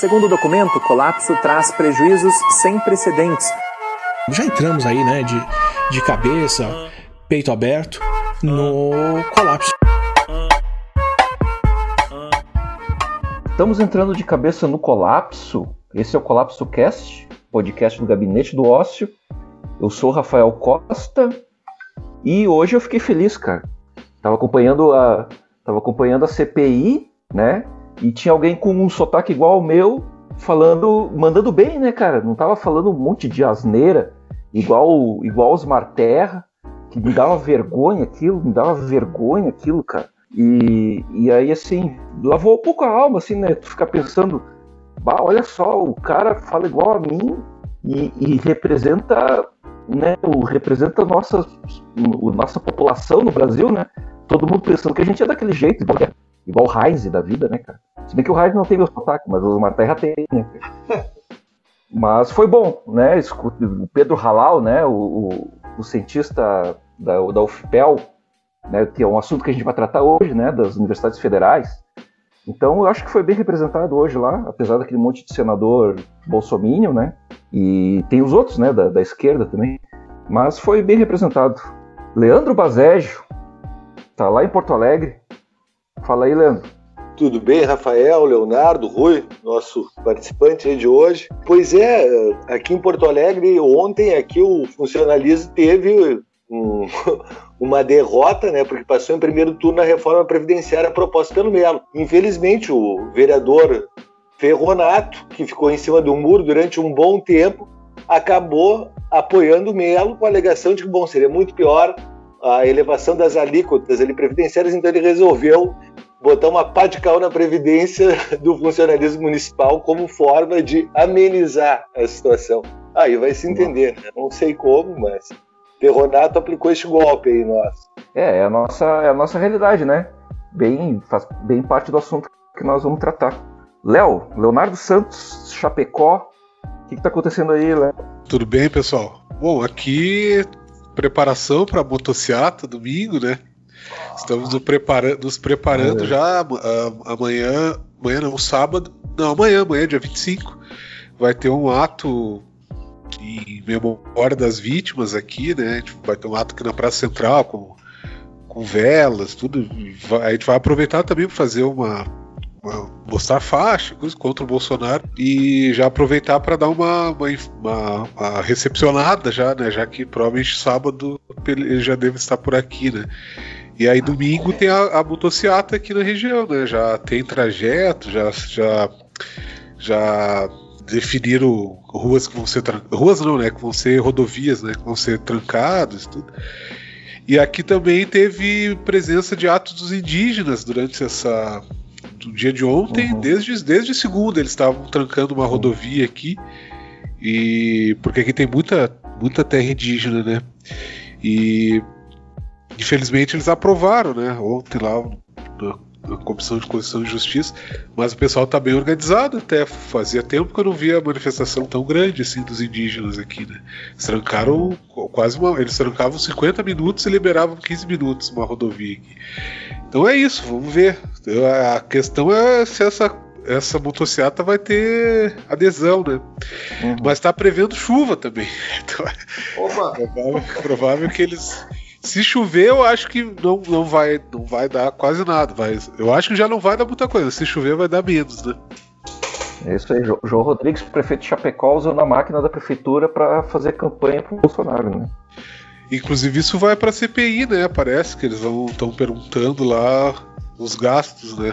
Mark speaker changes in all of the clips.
Speaker 1: Segundo o documento, o colapso traz prejuízos sem precedentes.
Speaker 2: Já entramos aí, né, de, de cabeça, peito aberto, no colapso.
Speaker 3: Estamos entrando de cabeça no colapso. Esse é o Colapso Cast, podcast do Gabinete do Ócio. Eu sou o Rafael Costa e hoje eu fiquei feliz, cara. Tava acompanhando a, tava acompanhando a CPI, né? E tinha alguém com um sotaque igual ao meu, falando, mandando bem, né, cara? Não tava falando um monte de asneira, igual, igual os Marterra, que me dava vergonha aquilo, me dava vergonha aquilo, cara. E, e aí, assim, lavou um pouco a alma, assim, né? Tu ficar pensando, bah, olha só, o cara fala igual a mim e, e representa, né? O, representa a nossa, a nossa população no Brasil, né? Todo mundo pensando que a gente é daquele jeito, igual, igual o Heinz da vida, né, cara? Se bem que o Heinz não tem meu sotaque, mas o Marterra tem, né? mas foi bom, né? O Pedro Halal, né? O, o, o cientista da, da UFPEL, né, que é um assunto que a gente vai tratar hoje, né, das universidades federais. Então, eu acho que foi bem representado hoje lá, apesar daquele monte de senador bolsominion, né, e tem os outros, né, da, da esquerda também, mas foi bem representado. Leandro Bazejo, tá lá em Porto Alegre. Fala aí, Leandro.
Speaker 4: Tudo bem, Rafael, Leonardo, Rui, nosso participante de hoje. Pois é, aqui em Porto Alegre, ontem aqui o funcionalismo teve um, uma derrota, né, porque passou em primeiro turno a reforma previdenciária proposta pelo Melo. Infelizmente, o vereador Ferronato, que ficou em cima do muro durante um bom tempo, acabou apoiando o Melo com a alegação de que, bom, seria muito pior a elevação das alíquotas ali, previdenciárias, então ele resolveu botar uma pá de cal na previdência do funcionalismo municipal como forma de amenizar a situação. Aí vai se entender, né? não sei como, mas Terronato aplicou este golpe aí, nossa.
Speaker 3: É, é a nossa, é a nossa realidade, né? Bem, faz bem parte do assunto que nós vamos tratar. Léo, Leonardo Santos, Chapecó, o que está acontecendo aí, Léo?
Speaker 5: Tudo bem, pessoal? Bom, aqui preparação para a motociata domingo, né? Estamos nos, prepara nos preparando é. já amanhã, amanhã não, sábado, não, amanhã, amanhã, dia 25, vai ter um ato em memória das vítimas aqui, né? Vai ter um ato aqui na Praça Central com, com velas, tudo. A gente vai aproveitar também para fazer uma, mostrar faixa contra o Bolsonaro e já aproveitar para dar uma, uma, uma, uma, recepcionada já, né? Já que provavelmente sábado ele já deve estar por aqui, né? E aí domingo tem a, a motociata aqui na região, né? Já tem trajeto, já já já definiram ruas que vão ser ruas não, né, que vão ser rodovias, né, que vão ser trancadas, tudo. E aqui também teve presença de atos dos indígenas durante essa do dia de ontem, uhum. desde desde segunda eles estavam trancando uma rodovia aqui e porque aqui tem muita muita terra indígena, né? E infelizmente eles aprovaram, né? Ontem lá a Comissão de Constituição e Justiça, mas o pessoal está bem organizado até. Fazia tempo que eu não via manifestação tão grande assim dos indígenas aqui, né? Eles trancaram quase uma. Eles trancavam 50 minutos e liberavam 15 minutos uma rodovia aqui. Então é isso, vamos ver. A questão é se essa essa motocicleta vai ter adesão, né? Uhum. Mas está prevendo chuva também. Então, Opa. É provável, provável que eles se chover, eu acho que não, não, vai, não vai dar quase nada. Mas eu acho que já não vai dar muita coisa. Se chover, vai dar menos, né?
Speaker 3: É isso aí, João Rodrigues, prefeito de Chapecó, usando a máquina da prefeitura para fazer campanha pro Bolsonaro, né?
Speaker 5: Inclusive isso vai para CPI, né? Parece que eles vão estão perguntando lá os gastos, né?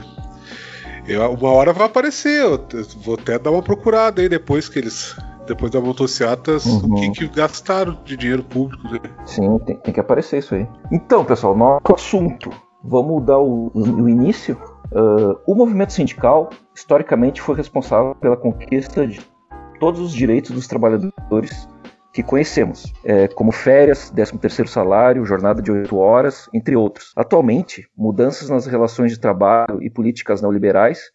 Speaker 5: Eu, uma hora vai aparecer, eu vou até dar uma procurada aí depois que eles depois da motocicletas, uhum. o que, que, gastaram de dinheiro público. Né?
Speaker 3: Sim, tem, tem, que aparecer isso aí. Então, pessoal, nosso assunto. Vamos dar o, o início. Uh, o movimento sindical, historicamente, foi responsável pela conquista de todos os direitos dos trabalhadores que conhecemos, é, como férias, 13º salário, jornada de 8 horas, entre outros. Atualmente, mudanças nas relações de trabalho e políticas neoliberais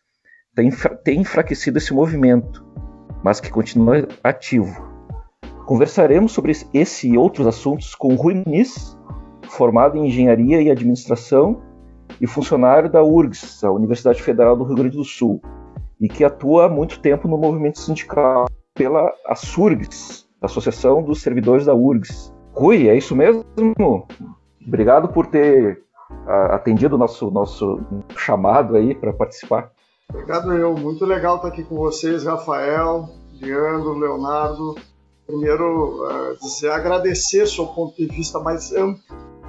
Speaker 3: têm, têm enfraquecido esse movimento, mas que continua ativo. Conversaremos sobre esse e outros assuntos com Rui Muniz, formado em Engenharia e Administração e funcionário da URGS, a Universidade Federal do Rio Grande do Sul, e que atua há muito tempo no movimento sindical pela ASURGS, Associação dos Servidores da URGS. Rui, é isso mesmo? Obrigado por ter atendido o nosso, nosso chamado aí para participar.
Speaker 6: Obrigado eu, muito legal estar aqui com vocês, Rafael, Leandro, Leonardo. Primeiro, uh, dizer, agradecer seu ponto de vista mais amplo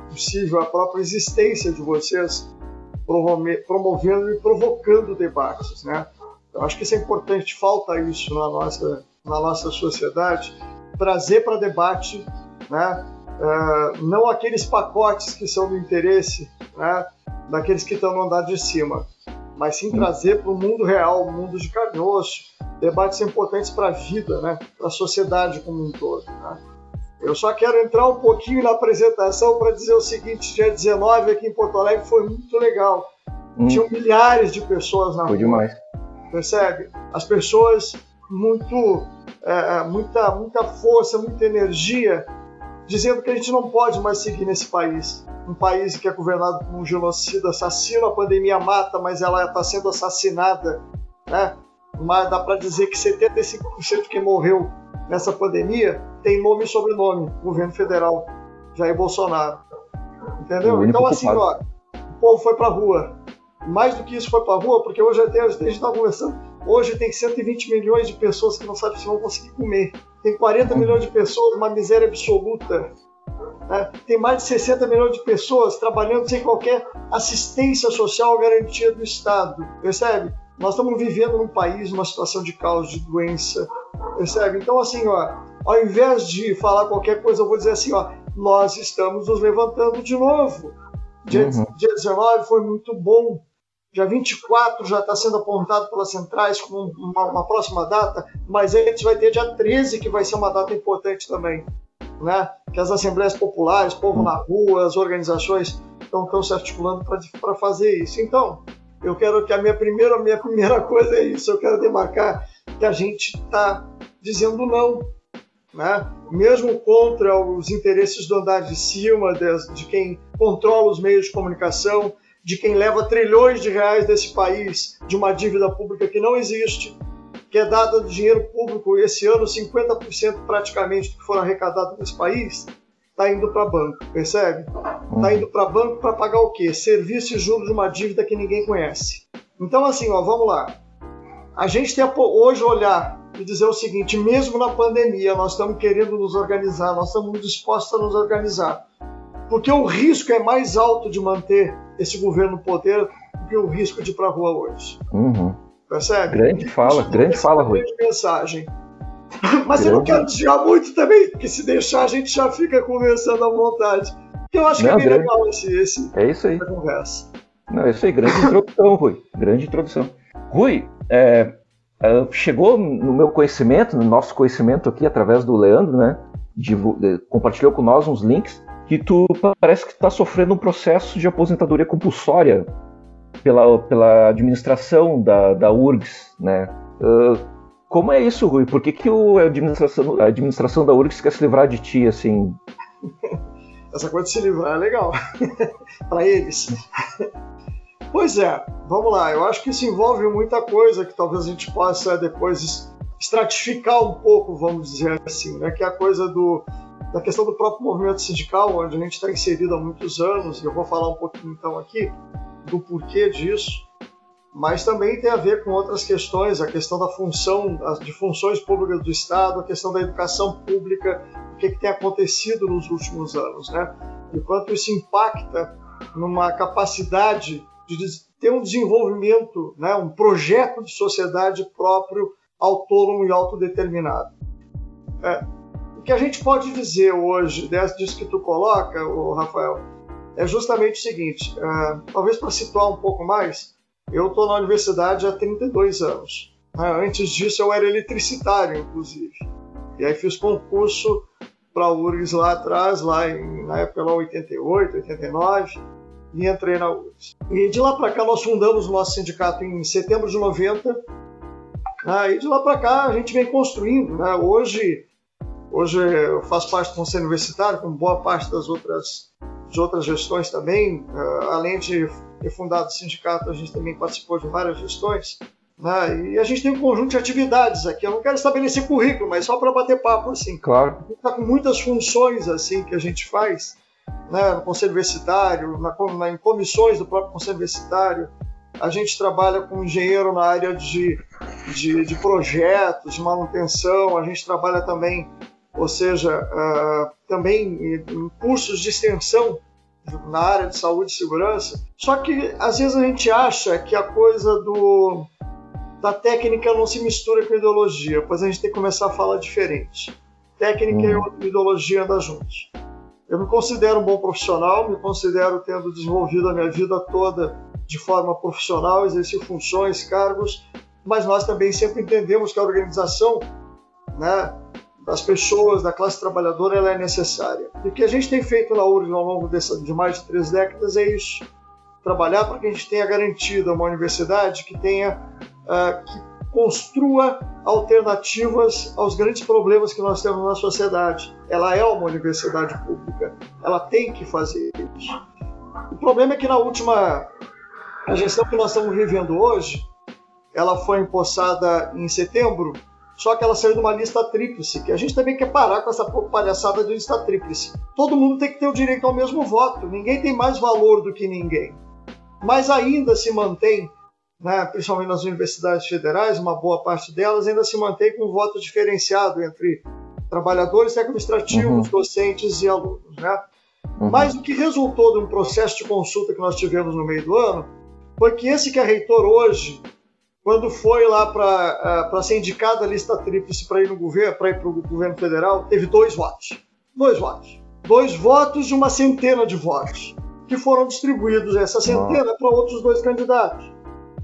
Speaker 6: possível, a própria existência de vocês, promovendo e provocando debates, né? Eu acho que isso é importante, falta isso na nossa, na nossa sociedade, trazer para debate, né? Uh, não aqueles pacotes que são do interesse né, daqueles que estão no andar de cima, mas sim trazer para o mundo real, o mundo de carne e osso, debates importantes para a vida, né, para a sociedade como um todo. Né. Eu só quero entrar um pouquinho na apresentação para dizer o seguinte: dia 19 aqui em Porto Alegre foi muito legal. Hum. Tinham milhares de pessoas na
Speaker 3: foi rua. Foi demais.
Speaker 6: Percebe? As pessoas muito, é, é, muita, muita força, muita energia, dizendo que a gente não pode mais seguir nesse país. Um país que é governado por um genocida assassino, a pandemia mata, mas ela está sendo assassinada. Né? Mas dá para dizer que 75% que morreu nessa pandemia tem nome e sobrenome, governo federal, Jair Bolsonaro. Entendeu? Então, assim, ó, o povo foi para rua. Mais do que isso, foi para rua, porque hoje até a gente está conversando. Hoje tem 120 milhões de pessoas que não sabem se vão conseguir comer. Tem 40 milhões de pessoas, uma miséria absoluta. Né? Tem mais de 60 milhões de pessoas trabalhando sem qualquer assistência social garantia do Estado. Percebe? Nós estamos vivendo num país, numa situação de caos, de doença. Percebe? Então, assim, ó, ao invés de falar qualquer coisa, eu vou dizer assim, ó, nós estamos nos levantando de novo. Dia, uhum. dia 19 foi muito bom. Dia 24 já está sendo apontado pelas centrais como uma, uma, próxima data, mas antes vai ter dia 13, que vai ser uma data importante também. Né? Que as assembleias populares, povo na rua, as organizações estão se articulando para fazer isso. Então, eu quero que a minha primeira, a minha primeira coisa é isso, eu quero demarcar que a gente está dizendo não né? mesmo contra os interesses do andar de cima, de, de, quem controla os meios de comunicação, de quem leva trilhões de reais desse país de uma dívida pública que não existe, que é dada do dinheiro público, esse ano 50% praticamente do que for arrecadado nesse país está indo para banco, percebe? Está uhum. indo para banco para pagar o quê? Serviço e juros de uma dívida que ninguém conhece. Então, assim, ó, vamos lá. A gente tem hoje olhar e dizer o seguinte: mesmo na pandemia, nós estamos querendo nos organizar, nós estamos dispostos a nos organizar. Porque o risco é mais alto de manter esse governo no poder do que o risco de ir para a rua hoje.
Speaker 3: Uhum.
Speaker 6: Percebe?
Speaker 3: Grande fala, Isso grande fala, Rui.
Speaker 6: mensagem. Mas grande. eu não quero desviar muito também, porque se deixar a gente já fica conversando à vontade. Eu acho não, que é bem legal esse, esse,
Speaker 3: é isso aí.
Speaker 6: conversa.
Speaker 3: Não, é isso aí, grande introdução, Rui. Grande introdução. Rui, é, é, chegou no meu conhecimento, no nosso conhecimento aqui, através do Leandro, né? De, de, compartilhou com nós uns links que tu parece que está sofrendo um processo de aposentadoria compulsória pela, pela administração da, da URGS, né? Uh, como é isso, Rui? Por que, que o, a, administração, a administração da URGS quer se livrar de ti, assim?
Speaker 6: Essa coisa de se livrar é legal para eles. Pois é, vamos lá. Eu acho que isso envolve muita coisa que talvez a gente possa depois estratificar um pouco, vamos dizer assim, né? Que é a coisa do, da questão do próprio movimento sindical, onde a gente está inserido há muitos anos, e eu vou falar um pouquinho então aqui do porquê disso, mas também tem a ver com outras questões, a questão da função, de funções públicas do Estado, a questão da educação pública, o que, que tem acontecido nos últimos anos, né? E quanto isso impacta numa capacidade de ter um desenvolvimento, né, um projeto de sociedade próprio, autônomo e autodeterminado. É, que a gente pode dizer hoje disso que tu coloca, Rafael, é justamente o seguinte: é, talvez para situar um pouco mais, eu estou na universidade há 32 anos. Né? Antes disso, eu era eletricitário, inclusive. E aí fiz concurso para a URGS lá atrás, lá em, na época lá 88, 89, e entrei na URGS. E de lá para cá nós fundamos o nosso sindicato em setembro de 90. Né? E de lá para cá a gente vem construindo. Né? Hoje Hoje eu faço parte do Conselho Universitário, como boa parte das outras, de outras gestões também. Uh, além de ter fundado o sindicato, a gente também participou de várias gestões. Né? E a gente tem um conjunto de atividades aqui. Eu não quero estabelecer currículo, mas só para bater papo assim.
Speaker 3: Claro.
Speaker 6: Está com muitas funções assim que a gente faz né, no Conselho Universitário, na, na, em comissões do próprio Conselho Universitário. A gente trabalha com engenheiro na área de, de, de projetos, de manutenção. A gente trabalha também, ou seja, uh, também cursos de extensão na área de saúde e segurança. Só que às vezes a gente acha que a coisa do da técnica não se mistura com ideologia, pois a gente tem que começar a falar diferente. Técnica uhum. e ideologia andam juntos. Eu me considero um bom profissional, me considero tendo desenvolvido a minha vida toda de forma profissional, exercer funções, cargos, mas nós também sempre entendemos que a organização né, das pessoas, da classe trabalhadora, ela é necessária. E o que a gente tem feito na URGS ao longo dessa, de mais de três décadas é isso. Trabalhar para que a gente tenha garantido uma universidade que tenha uh, que construa alternativas aos grandes problemas que nós temos na sociedade. Ela é uma universidade pública, ela tem que fazer isso. O problema é que na última a gestão que nós estamos vivendo hoje, ela foi empossada em setembro, só que ela saiu de uma lista tríplice, que a gente também quer parar com essa palhaçada de lista tríplice. Todo mundo tem que ter o direito ao mesmo voto, ninguém tem mais valor do que ninguém. Mas ainda se mantém né, principalmente nas universidades federais, uma boa parte delas ainda se mantém com um voto diferenciado entre trabalhadores administrativos, uhum. docentes e alunos. Né? Uhum. Mas o que resultou de um processo de consulta que nós tivemos no meio do ano foi que esse que é reitor hoje, quando foi lá para uh, ser indicado a lista tríplice para ir no governo, para ir para o governo federal, teve dois votos. Dois votos. Dois votos de uma centena de votos que foram distribuídos essa centena para outros dois candidatos.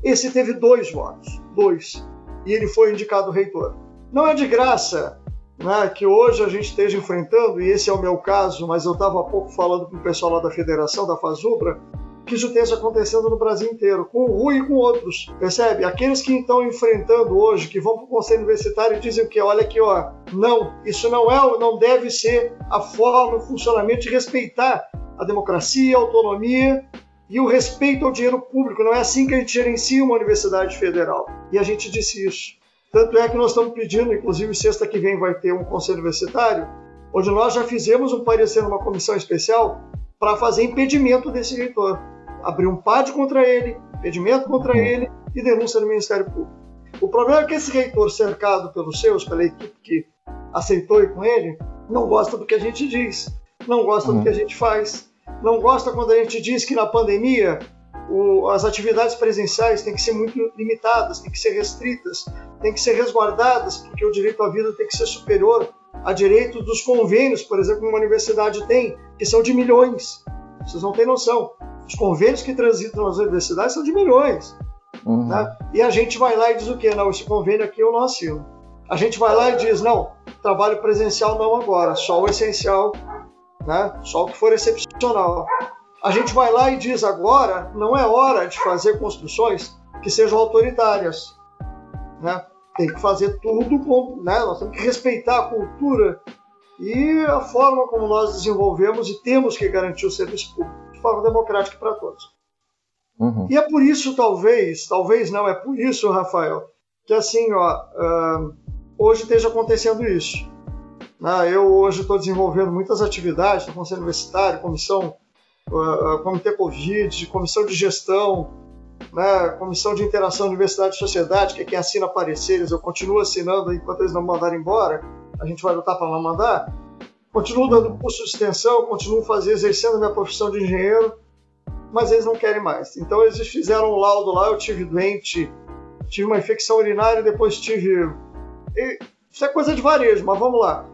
Speaker 6: Esse teve dois votos, dois, e ele foi indicado reitor. Não é de graça né, que hoje a gente esteja enfrentando, e esse é o meu caso, mas eu estava há pouco falando com o pessoal lá da federação, da Fazubra, que isso esteja acontecendo no Brasil inteiro, com o Rui e com outros, percebe? Aqueles que estão enfrentando hoje, que vão para o Conselho Universitário e dizem que, olha aqui, ó, não, isso não é, não deve ser a forma, o funcionamento de respeitar a democracia, a autonomia e o respeito ao dinheiro público. Não é assim que a gente gerencia uma universidade federal. E a gente disse isso. Tanto é que nós estamos pedindo, inclusive sexta que vem vai ter um conselho universitário, onde nós já fizemos um parecer numa comissão especial para fazer impedimento desse reitor. Abrir um PAD contra ele, impedimento contra ele e denúncia no Ministério Público. O problema é que esse reitor, cercado pelos seus, pela equipe que aceitou ir com ele, não gosta do que a gente diz, não gosta do que a gente faz, não gosta quando a gente diz que na pandemia o, as atividades presenciais têm que ser muito limitadas, têm que ser restritas, têm que ser resguardadas, porque o direito à vida tem que ser superior a direitos dos convênios, por exemplo, que uma universidade tem, que são de milhões. Vocês não têm noção. Os convênios que transitam nas universidades são de milhões. Uhum. Né? E a gente vai lá e diz o quê? Não, esse convênio aqui eu não assino. A gente vai lá e diz, não, trabalho presencial não agora, só o essencial né? só o que for excepcional. A gente vai lá e diz agora não é hora de fazer construções que sejam autoritárias. Né? Tem que fazer tudo com. Né? Nós temos que respeitar a cultura e a forma como nós desenvolvemos e temos que garantir o serviço público de forma democrática para todos. Uhum. E é por isso, talvez, talvez não, é por isso, Rafael, que assim, ó, uh, hoje esteja acontecendo isso. Né? Eu hoje estou desenvolvendo muitas atividades no Conselho Universitário, comissão, uh, comitê Covid, comissão de gestão, né? comissão de interação universidade e sociedade, que é quem assina pareceres. Eu continuo assinando enquanto eles não mandarem embora. A gente vai lutar para não mandar. Continuo dando curso de extensão, continuo fazendo, exercendo minha profissão de engenheiro, mas eles não querem mais. Então eles fizeram um laudo lá, eu tive doente, tive uma infecção urinária, depois tive. Isso é coisa de varejo, mas vamos lá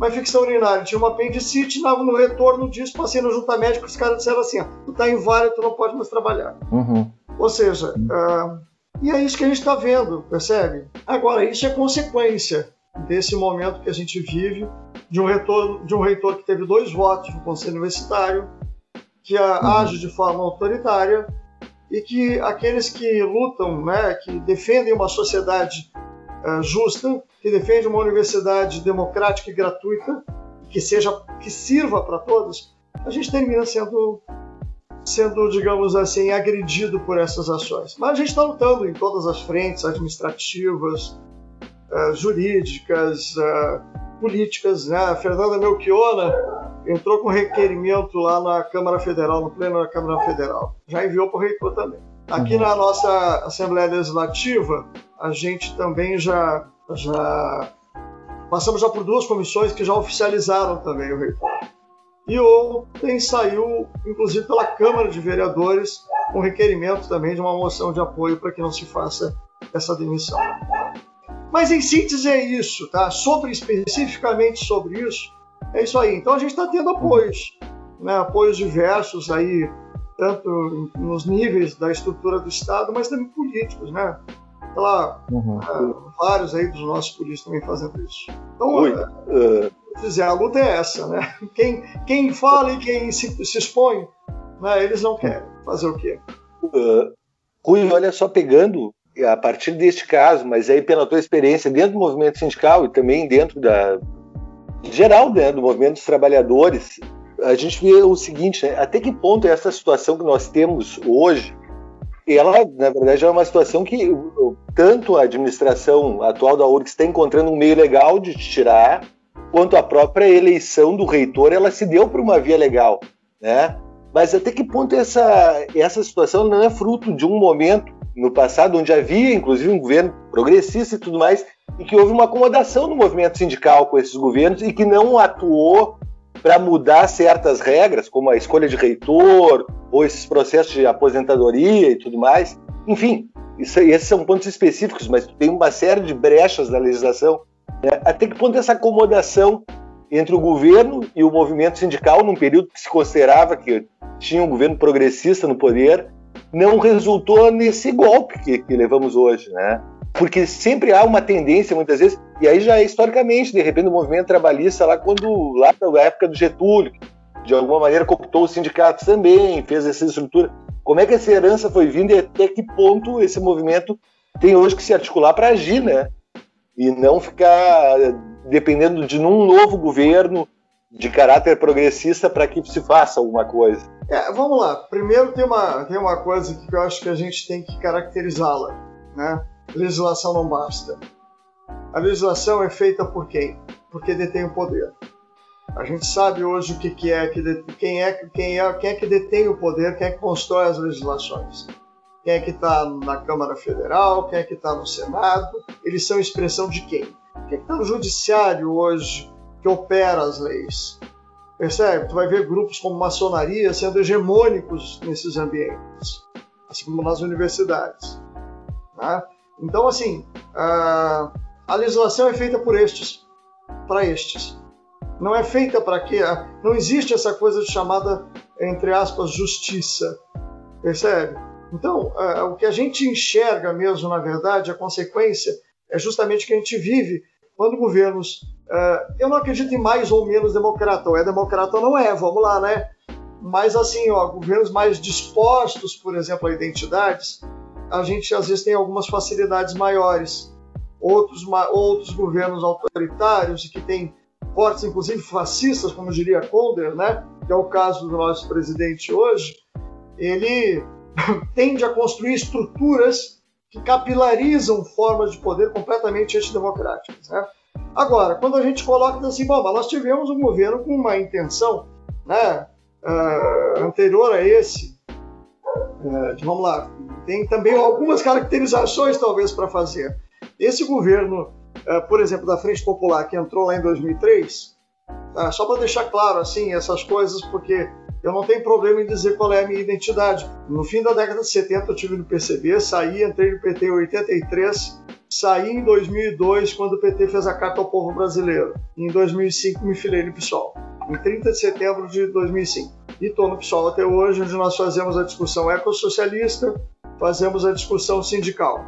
Speaker 6: uma infecção urinária, tinha uma apendicite, no retorno disso, passei no junta médico, os caras disseram assim, tu tá inválido, tu não pode mais trabalhar. Uhum. Ou seja, uh, e é isso que a gente está vendo, percebe? Agora, isso é consequência desse momento que a gente vive, de um, retorno, de um reitor que teve dois votos no Conselho Universitário, que uhum. age de forma autoritária, e que aqueles que lutam, né, que defendem uma sociedade uh, justa, que defende uma universidade democrática e gratuita, que seja que sirva para todos, a gente termina sendo sendo, digamos assim, agredido por essas ações. Mas a gente está lutando em todas as frentes administrativas, uh, jurídicas, uh, políticas. Né? A Fernanda Melchiona entrou com requerimento lá na Câmara Federal, no pleno da Câmara Federal. Já enviou para o reitor também. Aqui uhum. na nossa Assembleia Legislativa, a gente também já, já passamos já por duas comissões que já oficializaram também o reitor. E ontem saiu, inclusive pela Câmara de Vereadores, um requerimento também de uma moção de apoio para que não se faça essa demissão. Mas em síntese é isso, tá? Sobre especificamente sobre isso, é isso aí. Então a gente está tendo apoios, né? apoios diversos aí, tanto nos níveis da estrutura do Estado, mas também políticos, né? Lá, uhum. é, vários aí dos nossos políticos também fazendo isso. Então, Oi, uh... dizer, a luta é essa, né? Quem, quem fala e quem se, se expõe, né, eles não querem fazer o quê?
Speaker 4: Uh, Rui, olha só, pegando a partir deste caso, mas aí pela tua experiência dentro do movimento sindical e também dentro da geral né, do movimento dos trabalhadores, a gente vê o seguinte, né, até que ponto essa situação que nós temos hoje, ela, na verdade, é uma situação que tanto a administração atual da URGS está encontrando um meio legal de tirar, quanto a própria eleição do reitor, ela se deu por uma via legal, né? Mas até que ponto essa, essa situação não é fruto de um momento no passado onde havia, inclusive, um governo progressista e tudo mais, e que houve uma acomodação no movimento sindical com esses governos e que não atuou para mudar certas regras, como a escolha de reitor ou esses processos de aposentadoria e tudo mais. Enfim, isso, esses são pontos específicos, mas tem uma série de brechas na legislação. Né? Até que ponto essa acomodação entre o governo e o movimento sindical, num período que se considerava que tinha um governo progressista no poder, não resultou nesse golpe que, que levamos hoje, né? porque sempre há uma tendência, muitas vezes, e aí já é historicamente, de repente, o movimento trabalhista lá quando, lá na época do Getúlio, de alguma maneira cooptou os sindicatos também, fez essa estrutura. Como é que essa herança foi vindo e até que ponto esse movimento tem hoje que se articular para agir, né? E não ficar dependendo de um novo governo de caráter progressista para que se faça alguma coisa.
Speaker 6: É, vamos lá. Primeiro tem uma, tem uma coisa que eu acho que a gente tem que caracterizá-la, né? legislação não basta. A legislação é feita por quem? Porque detém o poder. A gente sabe hoje o que, que é, que de, quem, é, quem, é, quem é que detém o poder, quem é que constrói as legislações. Quem é que está na Câmara Federal, quem é que está no Senado, eles são expressão de quem? Quem é que está no Judiciário hoje que opera as leis? Percebe? Tu vai ver grupos como maçonaria sendo hegemônicos nesses ambientes, assim como nas universidades. Tá? Então, assim, a, legislação é feita por estes, para estes. Não é feita para quê? Não existe essa coisa chamada, entre aspas, justiça. Percebe? Então, o que a gente enxerga mesmo, na verdade, a consequência é justamente que a gente vive quando governos. É, eu não acredito em mais ou menos democrata, ou é democrata ou não é, vamos lá, né? Mas, assim, ó, governos mais dispostos, por exemplo, a identidades, a gente às vezes tem algumas facilidades maiores. Outros, outros governos autoritários que têm fortes, inclusive fascistas, como diria Konder, né? que é o caso do nosso presidente hoje, ele tende a construir estruturas que capilarizam formas de poder completamente antidemocráticas. Né? Agora, quando a gente coloca assim, bom, nós tivemos um governo com uma intenção né, uh, anterior a esse, uh, vamos lá, tem também algumas caracterizações, talvez, para fazer. Esse governo, eh, por exemplo, da Frente Popular, que entrou lá em 2003, tá? só para deixar claro assim essas coisas, porque eu não tenho problema em dizer qual é a minha identidade. No fim da década de 70 eu tive no PCB, saí, entrei no PT em 83, saí em 2002 quando o PT fez a Carta ao Povo Brasileiro. Em 2005 me filei no PSOL, em 30 de setembro de 2005. E estou no PSOL até hoje, onde nós fazemos a discussão ecossocialista, fazemos a discussão sindical.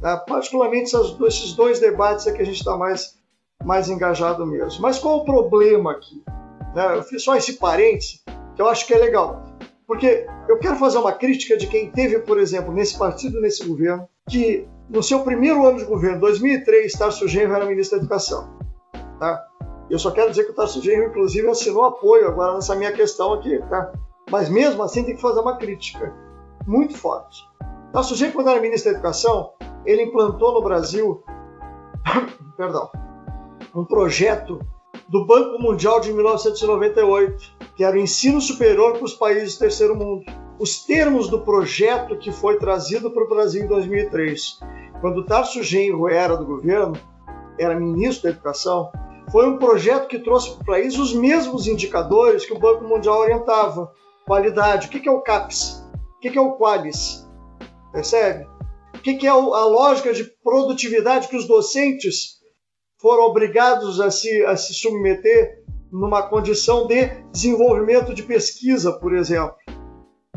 Speaker 6: Né? Particularmente esses dois debates é que a gente está mais, mais engajado mesmo. Mas qual o problema aqui? Né? Eu fiz só esse parêntese, que eu acho que é legal. Porque eu quero fazer uma crítica de quem teve, por exemplo, nesse partido, nesse governo, que no seu primeiro ano de governo, 2003, Tarso Genro era ministro da Educação. Tá? Eu só quero dizer que o Tarso Genro, inclusive, assinou apoio agora nessa minha questão aqui. Tá? Mas mesmo assim tem que fazer uma crítica muito forte. Nosso sujeito, quando era ministro da Educação, ele implantou no Brasil perdão, um projeto do Banco Mundial de 1998, que era o ensino superior para os países do terceiro mundo. Os termos do projeto que foi trazido para o Brasil em 2003, quando Tarso Genro era do governo, era ministro da Educação, foi um projeto que trouxe para o país os mesmos indicadores que o Banco Mundial orientava. Qualidade. O que é o CAPES? O que é o Qualis? Percebe? O que é a lógica de produtividade que os docentes foram obrigados a se, a se submeter numa condição de desenvolvimento de pesquisa, por exemplo?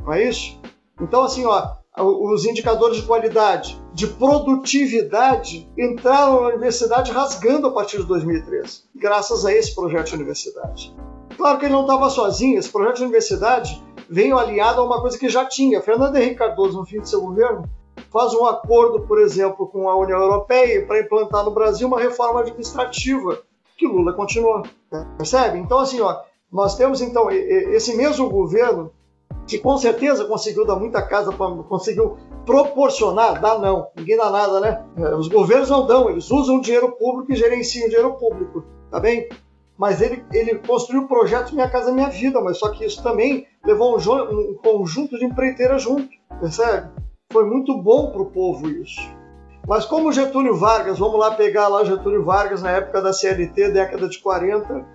Speaker 6: Não é isso? Então, assim, ó, os indicadores de qualidade, de produtividade, entraram na universidade rasgando a partir de 2013, graças a esse projeto de universidade. Claro que ele não estava sozinho, esse projeto de universidade veio aliado a uma coisa que já tinha. Fernando Henrique Cardoso, no fim de seu governo, faz um acordo, por exemplo, com a União Europeia para implantar no Brasil uma reforma administrativa que Lula continuou. Percebe? Então, assim, ó, nós temos então esse mesmo governo que com certeza conseguiu dar muita casa, conseguiu proporcionar, dá não, ninguém dá nada, né? É, os governos não dão, eles usam o dinheiro público e gerenciam o dinheiro público, tá bem? Mas ele, ele construiu projetos Minha Casa Minha Vida, mas só que isso também levou um, um conjunto de empreiteiras junto, percebe? Foi muito bom para o povo isso. Mas como Getúlio Vargas, vamos lá pegar lá Getúlio Vargas na época da CLT, década de 40,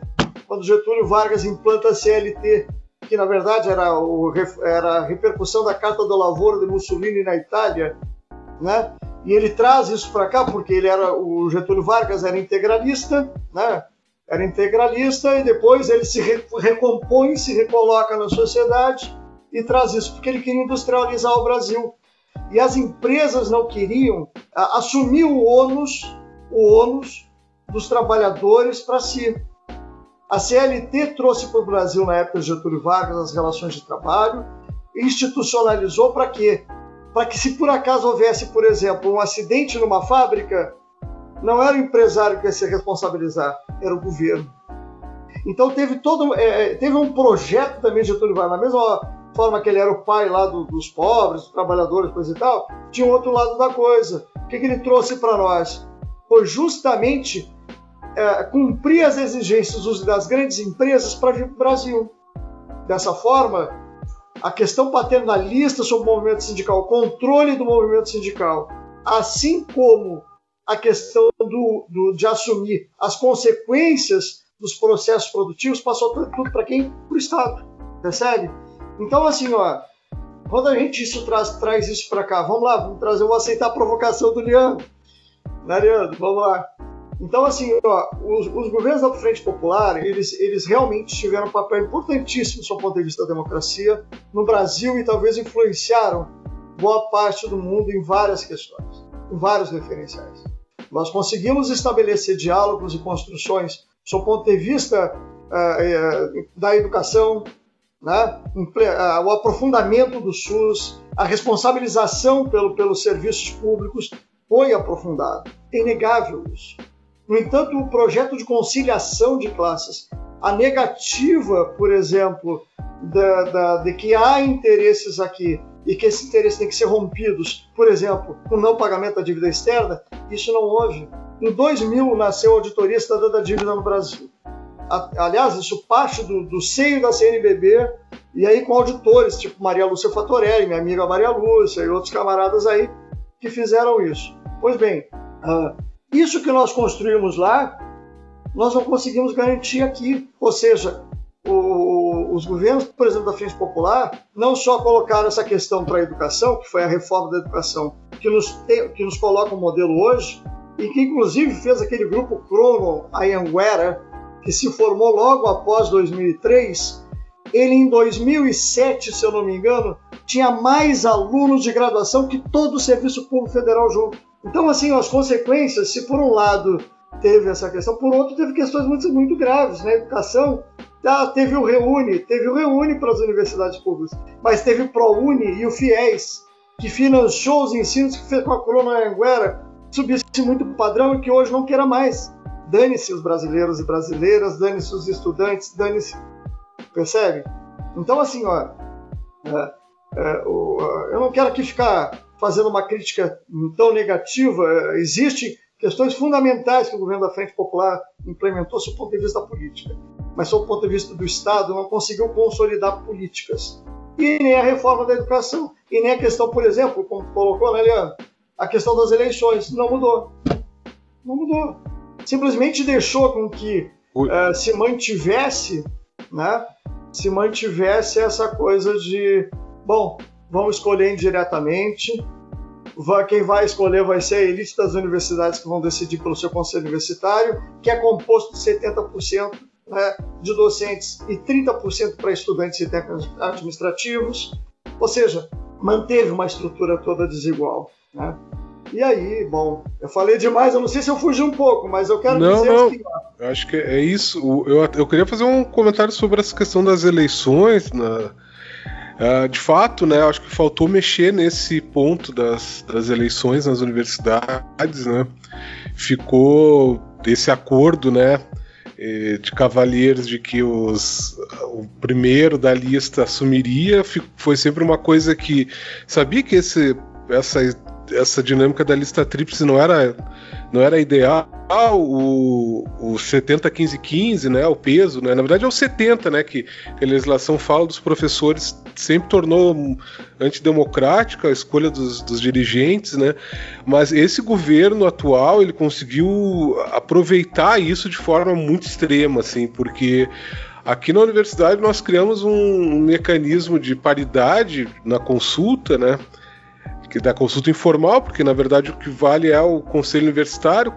Speaker 6: quando Getúlio Vargas implanta a CLT que na verdade era, o, era a repercussão da Carta do Lavoro de Mussolini na Itália, né? E ele traz isso para cá porque ele era o Getúlio Vargas era integralista, né? Era integralista e depois ele se recompõe, se recoloca na sociedade e traz isso porque ele queria industrializar o Brasil. E as empresas não queriam assumir o ônus, o ônus dos trabalhadores para si. A CLT trouxe para o Brasil, na época de Getúlio Vargas, as relações de trabalho, institucionalizou para quê? Para que, se por acaso houvesse, por exemplo, um acidente numa fábrica, não era o empresário que ia se responsabilizar, era o governo. Então teve todo é, é teve um projeto também de Getúlio Vargas, na mesma forma que ele era o pai lá do, dos pobres, dos trabalhadores, coisa e tal, tinha um outro lado da coisa. O que, que ele trouxe para nós? Foi justamente é, cumprir as exigências das grandes empresas para o Brasil. Dessa forma, a questão paternalista sobre o movimento sindical, o controle do movimento sindical, assim como a questão do, do, de assumir as consequências dos processos produtivos, passou tudo para quem? Para o Estado. Percebe? Então, assim, ó, quando a gente isso traz, traz isso para cá, vamos lá, vamos trazer, vou aceitar a provocação do Leandro. Né, Leandro? Vamos lá. Então, assim, ó, os, os, governos da Frente Popular, eles, eles realmente tiveram um papel importantíssimo do ponto de vista da democracia no Brasil e talvez influenciaram boa parte do mundo em várias questões, em vários referenciais. Nós conseguimos estabelecer diálogos e construções do ponto de vista uh, da educação, né? o aprofundamento do SUS, a responsabilização pelo, pelos serviços públicos foi aprofundado. É inegável isso. No entanto, o projeto de conciliação de classes, a negativa, por exemplo, da, da, de que há interesses aqui e que esses interesses têm que ser rompidos, por exemplo, com não pagamento da dívida externa, isso não houve. Em 2000 nasceu a Auditoria Cidadã da Dívida no Brasil. Aliás, isso parte do, do seio da CNBB e aí com auditores, tipo Maria Lúcia Fatorelli, minha amiga Maria Lúcia e outros camaradas aí que fizeram isso. Pois bem, uh, isso que nós construímos lá, nós não conseguimos garantir aqui. Ou seja, o, os governos, por exemplo, da Frente Popular, não só colocaram essa questão para a educação, que foi a reforma da educação, que nos, que nos coloca um modelo hoje, e que inclusive fez aquele grupo Crono Ayanguera, que se formou logo após 2003, ele em 2007, se eu não me engano, tinha mais alunos de graduação que todo o Serviço Público Federal junto. Então, assim, as consequências, se por um lado teve essa questão, por outro teve questões muito, muito graves. Na né? educação, ah, teve o Reúne, teve o Reúne para as universidades públicas, mas teve o ProUni e o FIES, que financiou os ensinos que fez com a Corona Anguera subisse muito o padrão e que hoje não queira mais. Dane-se os brasileiros e brasileiras, dane-se os estudantes, dane-se. Percebe? Então, assim, ó, É, é, o, eu não quero aqui ficar fazendo uma crítica tão negativa. Existem questões fundamentais que o governo da Frente Popular implementou do ponto de vista da política, mas do ponto de vista do Estado não conseguiu consolidar políticas. E nem a reforma da educação, e nem a questão, por exemplo, como colocou, né, Leandro, a questão das eleições não mudou. Não mudou. Simplesmente deixou com que uh, se mantivesse, né, se mantivesse essa coisa de, bom, vamos escolher indiretamente, quem vai escolher vai ser a elite das universidades que vão decidir pelo seu conselho universitário, que é composto de 70% né, de docentes e 30% para estudantes e técnicos administrativos. Ou seja, manteve uma estrutura toda desigual. Né? E aí, bom, eu falei demais, eu não sei se eu fugi um pouco, mas eu quero
Speaker 5: não,
Speaker 6: dizer
Speaker 5: não.
Speaker 6: que.
Speaker 5: Eu acho que é isso. Eu, eu queria fazer um comentário sobre essa questão das eleições. Na, Uh, de fato, né, acho que faltou mexer nesse ponto das, das eleições nas universidades, né? Ficou esse acordo, né, de cavalheiros de que os, o primeiro da lista assumiria, foi sempre uma coisa que sabia que esse, essa essa dinâmica da lista tríplice não era, não era ideal. O, o 70, 15, 15, né, o peso, né, na verdade é o 70, né, que, a legislação fala dos professores, sempre tornou antidemocrática a escolha dos, dos dirigentes, né, mas esse governo atual, ele conseguiu aproveitar isso de forma muito extrema, assim, porque Aqui na universidade nós criamos um, mecanismo de paridade na consulta, né? Que da consulta informal, porque na verdade o que vale é o conselho universitário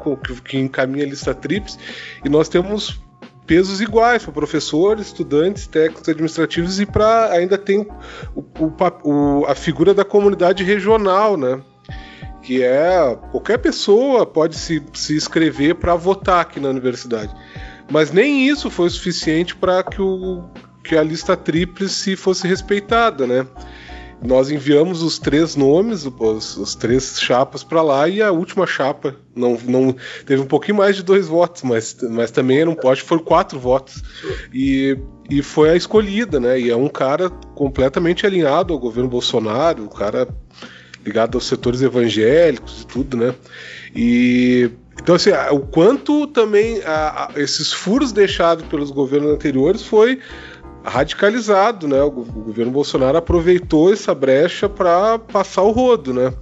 Speaker 5: que, encaminha a lista TRIPS, e nós temos pesos iguais para professores, estudantes, técnicos administrativos e para ainda tem o, o, a figura da comunidade regional, né? Que é qualquer pessoa pode se, se inscrever para votar aqui na universidade. Mas nem isso foi suficiente para que, o, que a lista tríplice fosse respeitada, né? Nós enviamos os três nomes, os, os três chapas para lá e a última chapa não, não teve um pouquinho mais de dois votos, mas, mas também era um pote, foram quatro votos e, e foi a escolhida, né? E é um cara completamente alinhado ao governo Bolsonaro, um cara ligado aos setores evangélicos e tudo, né? E então assim, o quanto também a, a, esses furos deixados pelos governos anteriores foi radicalizado, né? O, governo Bolsonaro aproveitou essa brecha para passar o rodo, né?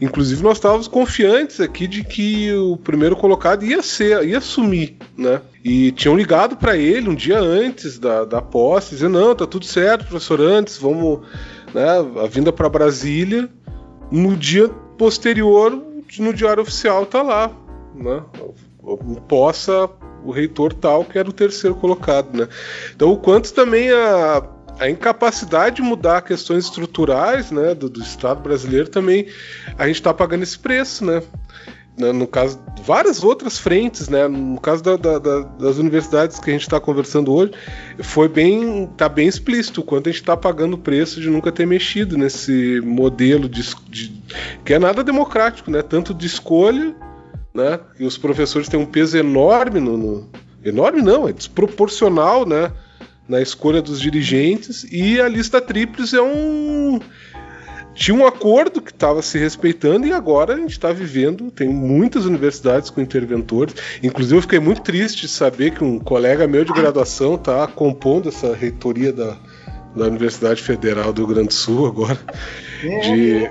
Speaker 5: Inclusive nós estávamos confiantes aqui de que o primeiro colocado ia ser, ia assumir, né? E tinham ligado para ele um dia antes da, da posse, dizendo não, tá tudo certo, professor, antes vamos, né? A vinda para Brasília. No dia posterior, no diário oficial tá lá, né? Possa o reitor tal, que era o terceiro colocado, né? Então, o quanto também a, a incapacidade de mudar questões estruturais, né, do, do Estado brasileiro também a gente está pagando esse preço, né? No caso, várias outras frentes, né? No caso da, da, da, das universidades que a gente está conversando hoje, foi bem, tá bem explícito o quanto a gente está pagando o preço de nunca ter mexido nesse modelo de, de, que é nada democrático, né? Tanto de escolha né? E os professores têm um peso enorme no, no, enorme não, é desproporcional, né? Na escolha dos dirigentes e a lista tríplice é um tinha um acordo que estava se respeitando e agora a gente está vivendo. Tem muitas universidades com interventores. Inclusive, eu fiquei muito triste de saber que um colega meu de graduação está compondo essa reitoria da, da Universidade Federal do Rio Grande do Sul agora.
Speaker 6: É, de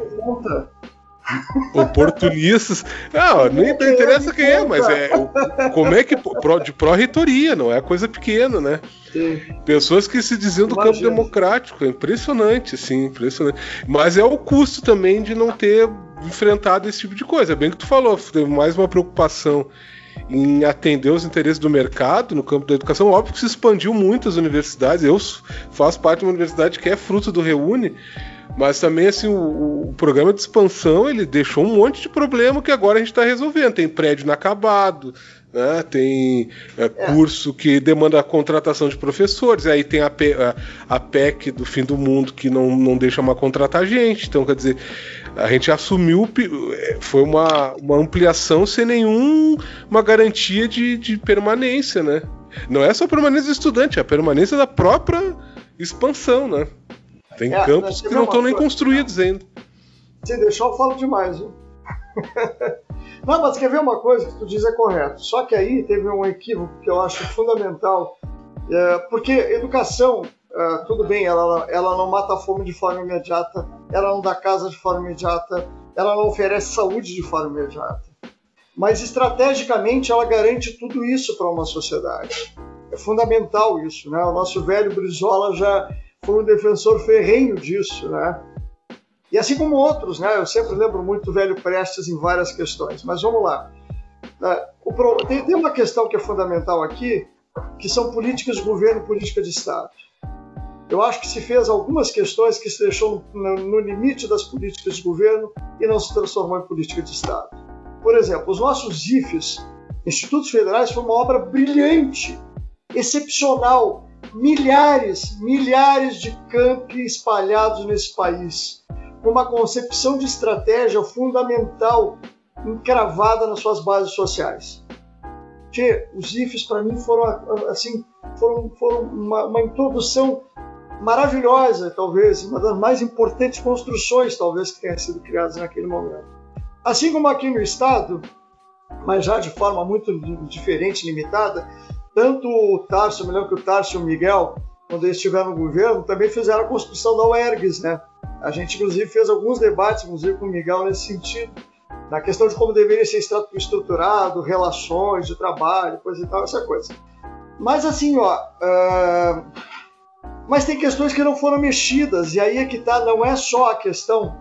Speaker 5: oportunistas. Não, nem interessa quem é, mas é como é que de pró-reitoria, não é coisa pequena, né? Sim. Pessoas que se diziam do Imagina. campo democrático, é impressionante, assim, impressionante. Mas é o custo também de não ter enfrentado esse tipo de coisa. É bem que tu falou, teve mais uma preocupação em atender os interesses do mercado no campo da educação. Óbvio que se expandiu muito as universidades. Eu faço parte de uma universidade que é fruto do Reúne mas também, assim, o, o, programa de expansão, ele deixou um monte de problema que agora a gente está resolvendo. Tem prédio inacabado, né? tem é, é. curso que demanda a contratação de professores, aí tem a, a, a, PEC do fim do mundo que não, não deixa mais contratar gente. Então, quer dizer, a gente assumiu, é, foi uma, uma ampliação sem nenhuma garantia de, de permanência, né? Não é só a permanência do estudante, é a permanência da própria expansão, né? Tem é, campos que não estão nem construídos ainda.
Speaker 6: Se deixar, eu falo demais, viu? não, mas quer ver uma coisa que tu diz é correto. Só que aí teve um equívoco que eu acho fundamental, é, porque educação, é, tudo bem, ela, ela não mata a fome de forma imediata, ela não dá casa de forma imediata, ela não oferece saúde de forma imediata. Mas estrategicamente ela garante tudo isso para uma sociedade. É fundamental isso, né? O nosso velho Brizola já foi um defensor ferrenho disso, né? E assim como outros, né? Eu sempre lembro muito do velho Prestes em várias questões. Mas vamos lá. É, tem uma questão que é fundamental aqui, que são políticas de governo e política de Estado. Eu acho que se fez algumas questões que se deixou no limite das políticas de governo e não se transformou em política de Estado. Por exemplo, os nossos IFES, Institutos Federais, foi uma obra brilhante, excepcional, milhares, milhares de campi espalhados nesse país, com uma concepção de estratégia fundamental encravada nas suas bases sociais. Que os IFES para mim foram assim, foram, foram uma, uma introdução maravilhosa, talvez, uma das mais importantes construções, talvez, que tenha sido criadas naquele momento. Assim como aqui no estado, mas já de forma muito diferente, limitada, tanto o Tarso, me lembro que o Tarso e o Miguel, quando eles estiveram no governo, também fizeram a construção da UERGS, né? A gente, inclusive, fez alguns debates, inclusive, com o Miguel nesse sentido, na questão de como deveria ser estruturado, relações de trabalho, coisa e tal, essa coisa. Mas, assim, ó... Uh... Mas tem questões que não foram mexidas, e aí é que tá, não é só a questão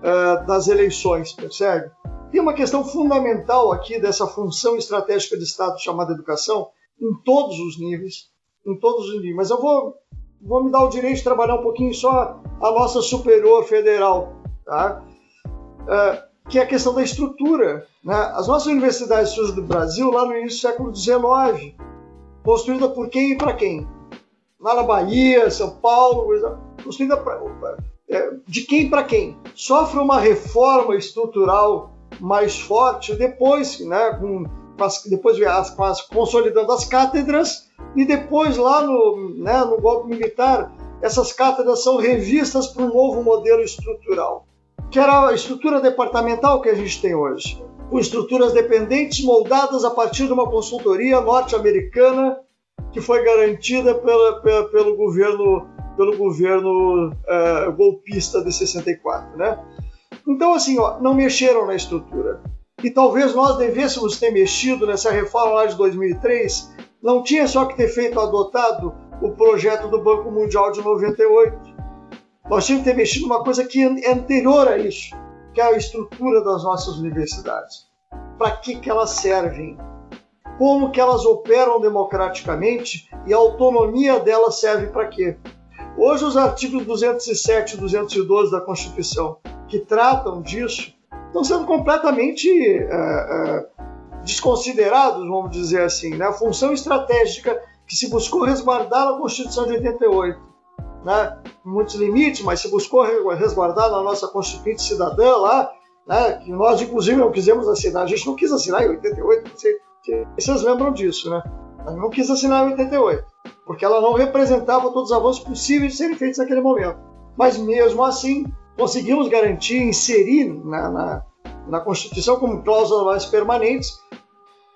Speaker 6: uh, das eleições, percebe? Tem uma questão fundamental aqui dessa função estratégica de Estado chamada educação, em todos os níveis, em todos os níveis. Mas eu vou, vou me dar o direito de trabalhar um pouquinho só a nossa superior federal, tá? É, que é a questão da estrutura. Né? As nossas universidades surgem do Brasil lá no início do século XIX, construída por quem e para quem? Lá na Bahia, São Paulo, construída pra, é, de quem para quem? Sofre uma reforma estrutural mais forte depois, né, com depois as, as, consolidando as cátedras, e depois lá no, né, no golpe militar, essas cátedras são revistas para um novo modelo estrutural, que era a estrutura departamental que a gente tem hoje, com estruturas dependentes moldadas a partir de uma consultoria norte-americana que foi garantida pela, pela, pelo governo pelo governo uh, golpista de 64, né? Então assim, ó, não mexeram na estrutura e talvez nós devêssemos ter mexido nessa reforma lá de 2003, não tinha só que ter feito adotado o projeto do Banco Mundial de 98. Nós tínhamos que ter mexido numa coisa que é anterior a isso, que é a estrutura das nossas universidades. Para que, que elas servem? Como que elas operam democraticamente e a autonomia delas serve para quê? Hoje os artigos 207 e 212 da Constituição, que tratam disso, estão sendo completamente é, é, desconsiderados, vamos dizer assim. Né? A função estratégica que se buscou resguardar na Constituição de 88, né? muitos limites, mas se buscou resguardar na nossa Constituinte Cidadã lá, né? que nós inclusive não quisemos assinar. A gente não quis assinar em 88, vocês, vocês lembram disso, né? Gente não quis assinar em 88, porque ela não representava todos os avanços possíveis de serem feitos naquele momento. Mas mesmo assim, conseguimos garantir, inserir na, na, na Constituição como cláusulas permanentes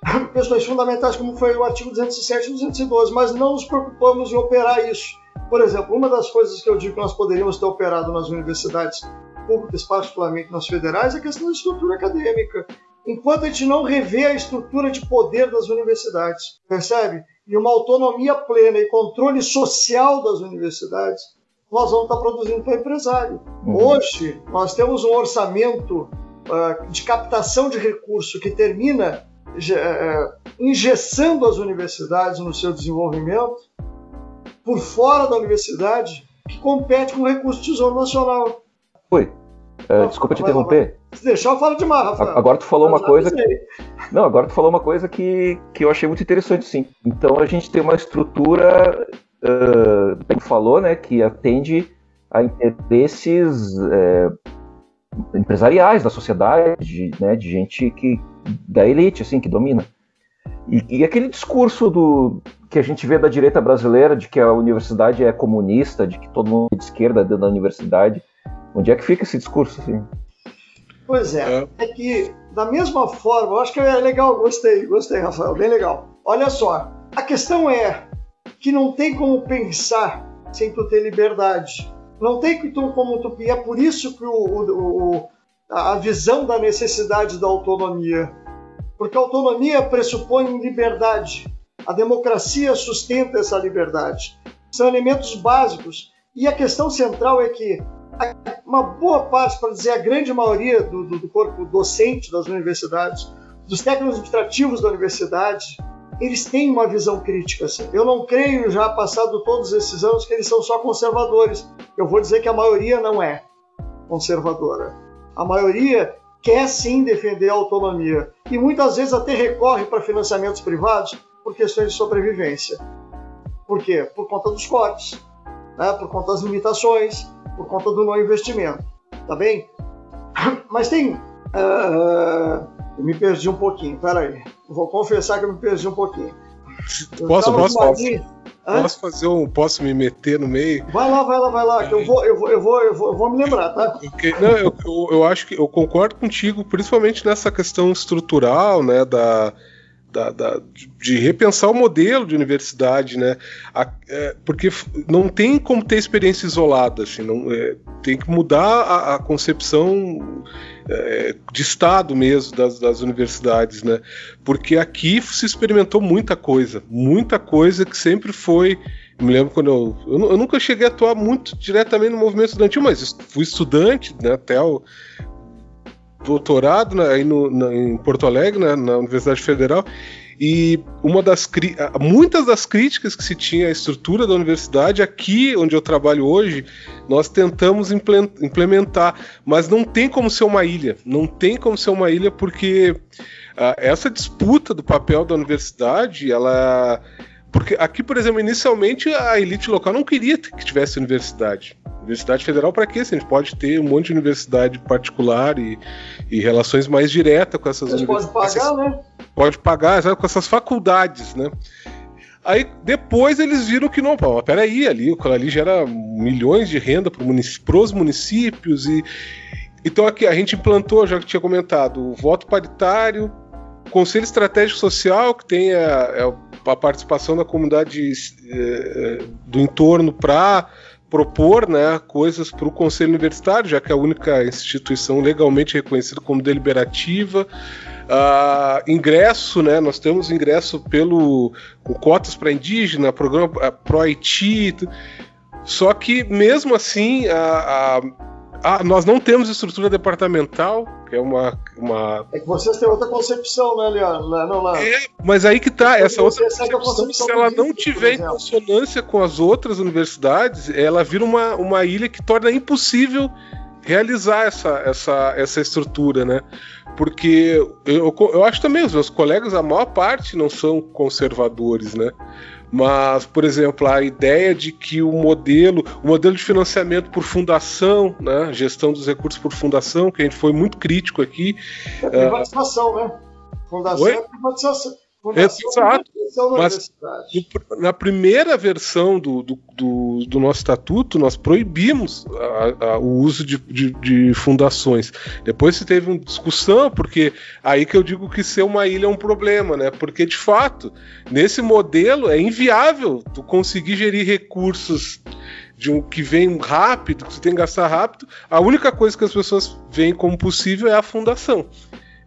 Speaker 6: questões fundamentais como foi o artigo 207 e 212, mas não nos preocupamos em operar isso. Por exemplo, uma das coisas que eu digo que nós poderíamos ter operado nas universidades públicas, particularmente nas federais, é a questão da estrutura acadêmica. Enquanto a gente não revê a estrutura de poder das universidades, percebe? E uma autonomia plena e controle social das universidades, nós vamos estar produzindo para o empresário. Uhum. Hoje, nós temos um orçamento uh, de captação de recurso que termina uh, engessando as universidades no seu desenvolvimento, por fora da universidade, que compete com o recurso do Tesouro Nacional.
Speaker 3: Oi, uh, desculpa te interromper.
Speaker 6: Se deixar, eu falo demais, Rafael.
Speaker 3: Agora tu falou uma coisa. Que... Não, agora tu falou uma coisa que, que eu achei muito interessante, sim. Então a gente tem uma estrutura uh, falou, né, que atende a interesses é, empresariais da sociedade, de, né, de gente que da elite, assim, que domina. E, e, aquele discurso do que a gente vê da direita brasileira de que a universidade é comunista, de que todo mundo é de esquerda dentro da universidade, onde é que fica esse discurso assim?
Speaker 6: Pois é, é, é que da mesma forma, eu acho que é legal, gostei, gostei, Rafael, bem legal. Olha só, a questão é que não tem como pensar sem tu ter liberdade. Não tem como tu. E é por isso que o, o, a visão da necessidade da autonomia. Porque a autonomia pressupõe liberdade. A democracia sustenta essa liberdade. São elementos básicos. E a questão central é que uma boa parte, para dizer a grande maioria do, do, do corpo docente das universidades, dos técnicos administrativos da universidade, eles têm uma visão crítica. Assim. Eu não creio, já passado todos esses anos, que eles são só conservadores. Eu vou dizer que a maioria não é conservadora. A maioria quer sim defender a autonomia e muitas vezes até recorre para financiamentos privados por questões de sobrevivência. Por quê? Por conta dos cortes, né? por conta das limitações, por conta do não investimento. Tá bem? Mas tem. Uh, me perdi um pouquinho, peraí. Vou confessar que eu me perdi um pouquinho.
Speaker 5: posso, posso, posso, posso fazer um. Posso me meter no meio?
Speaker 6: Vai lá, vai lá, vai lá, que eu vou, eu vou, eu vou, eu vou, eu vou me lembrar, tá?
Speaker 5: Porque, não, eu, eu, eu, acho que eu concordo contigo, principalmente nessa questão estrutural, né, da, da, da, de repensar o modelo de universidade, né? A, é, porque não tem como ter experiência isolada, assim, não, é, tem que mudar a, a concepção é, de Estado mesmo das, das, universidades, né? Porque aqui se experimentou muita coisa, muita coisa que sempre foi. Me lembro quando eu, eu, eu nunca cheguei a atuar muito diretamente no movimento estudantil, mas fui estudante, né? Até o, doutorado né, aí no, na, em Porto Alegre, né, na Universidade Federal, e uma das muitas das críticas que se tinha à estrutura da universidade, aqui onde eu trabalho hoje, nós tentamos implementar, mas não tem como ser uma ilha, não tem como ser uma ilha porque uh, essa disputa do papel da universidade, ela porque aqui, por exemplo, inicialmente a elite local não queria que tivesse universidade. Universidade federal para quê? Se a gente pode ter um monte de universidade particular e, e relações mais diretas com essas universidades.
Speaker 6: Pode pagar, né?
Speaker 5: Pode pagar, sabe, com essas faculdades, né? Aí depois eles viram que não, pô, peraí, ali, o ali gera milhões de renda para os municípios e então aqui a gente implantou, já que tinha comentado, o voto paritário, Conselho Estratégico Social, que tem a, a participação da comunidade é, do entorno para propor né, coisas para o Conselho Universitário, já que é a única instituição legalmente reconhecida como deliberativa. Uh, ingresso, né? Nós temos ingresso pelo com cotas para indígena, programa pro Haiti. Só que mesmo assim a, a nós não temos estrutura departamental, que é uma, uma.
Speaker 6: É que vocês têm outra concepção, né, Leandro? Não, não.
Speaker 5: É, mas aí que tá, essa outra concepção, concepção, se ela não tiver em consonância com as outras universidades, ela vira uma, uma ilha que torna impossível realizar essa, essa, essa estrutura, né? Porque eu, eu acho também, os meus colegas, a maior parte não são conservadores, né? Mas, por exemplo, a ideia de que o modelo, o modelo de financiamento por fundação, né, gestão dos recursos por fundação, que a gente foi muito crítico aqui.
Speaker 6: É privatização, uh... né? Fundação Oi? é privatização.
Speaker 5: Exato. Mas na primeira versão do, do, do, do, nosso estatuto, nós proibimos a, a, o uso de, de, de, fundações. Depois se teve uma discussão, porque aí que eu digo que ser uma ilha é um problema, né? Porque de fato, nesse modelo é inviável tu conseguir gerir recursos de um que vem rápido, que você tem que gastar rápido. A única coisa que as pessoas veem como possível é a fundação.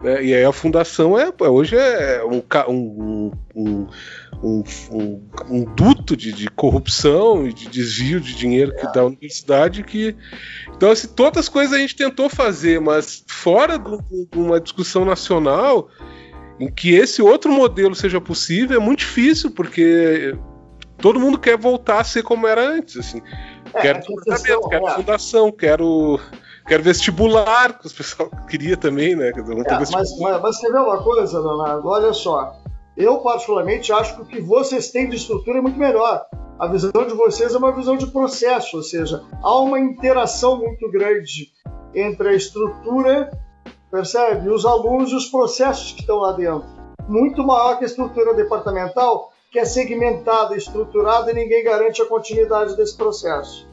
Speaker 5: Né? E aí a fundação é, é hoje é um, um, um, um, um duto de, de, corrupção e de desvio de dinheiro que dá a universidade que então assim, todas as coisas a gente tentou fazer, mas fora de uma discussão nacional em que esse outro modelo seja possível é muito difícil porque todo mundo quer voltar a ser como era antes, assim. É, quero quero é. fundação, quero quero vestibular, que o pessoal queria também, né?
Speaker 6: É, mas, mas, mas você vê uma coisa, Leonardo? Olha só. Eu, particularmente, acho que o que vocês têm de estrutura é muito melhor. A visão de vocês é uma visão de processo, ou seja, há uma interação muito grande entre a estrutura, percebe? E os alunos e os processos que estão lá dentro. muito maior que a estrutura departamental, que é segmentada, estruturada e ninguém garante a continuidade desse processo.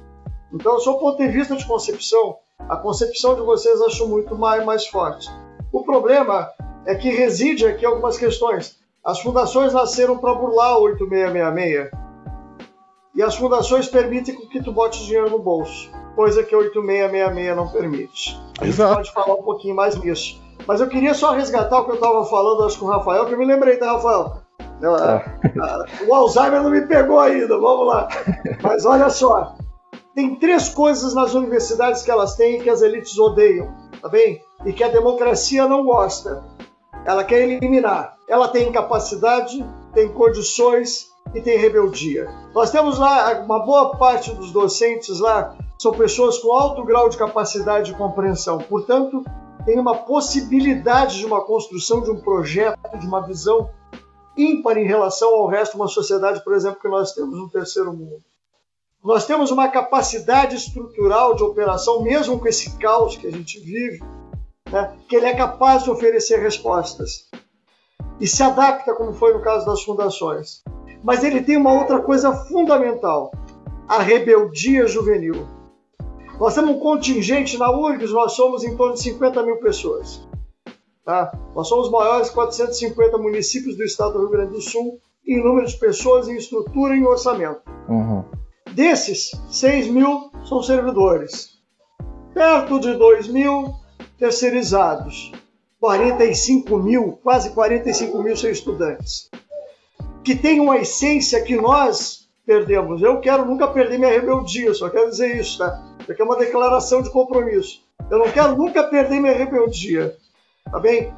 Speaker 6: Então, do seu ponto de vista de concepção, a concepção de vocês acho muito mais, mais forte. O problema é que reside aqui algumas questões. As fundações nasceram para burlar o 8666. E as fundações permitem que tu bote dinheiro no bolso, coisa que o 8666 não permite. A gente
Speaker 5: Exato.
Speaker 6: pode falar um pouquinho mais nisso. Mas eu queria só resgatar o que eu estava falando, acho com o Rafael, que eu me lembrei, tá, Rafael? Ah, ah, O Alzheimer não me pegou ainda, vamos lá. Mas olha só, tem três coisas nas universidades que elas têm que as elites odeiam, tá bem? E que a democracia não gosta. Ela quer eliminar. Ela tem incapacidade, tem condições e tem rebeldia. Nós temos lá uma boa parte dos docentes lá são pessoas com alto grau de capacidade de compreensão. Portanto, tem uma possibilidade de uma construção de um projeto, de uma visão ímpar em relação ao resto de uma sociedade, por exemplo, que nós temos no terceiro mundo. Nós temos uma capacidade estrutural de operação, mesmo com esse caos que a gente vive, né, que ele é capaz de oferecer respostas. E se adapta, como foi no caso das fundações. Mas ele tem uma outra coisa fundamental: a rebeldia juvenil. Nós temos um contingente na URGS, nós somos em torno de 50 mil pessoas. Tá? Nós somos os maiores 450 municípios do estado do Rio Grande do Sul em número de pessoas, em estrutura e em orçamento.
Speaker 3: Uhum.
Speaker 6: Desses, 6 mil são servidores. Perto de 2 mil terceirizados. 45 mil, quase 45 mil são estudantes. Que tem uma essência que nós perdemos. Eu quero nunca perder minha rebeldia, só quero dizer isso, tá? Aqui é uma declaração de compromisso. Eu não quero nunca perder minha rebeldia, tá bem?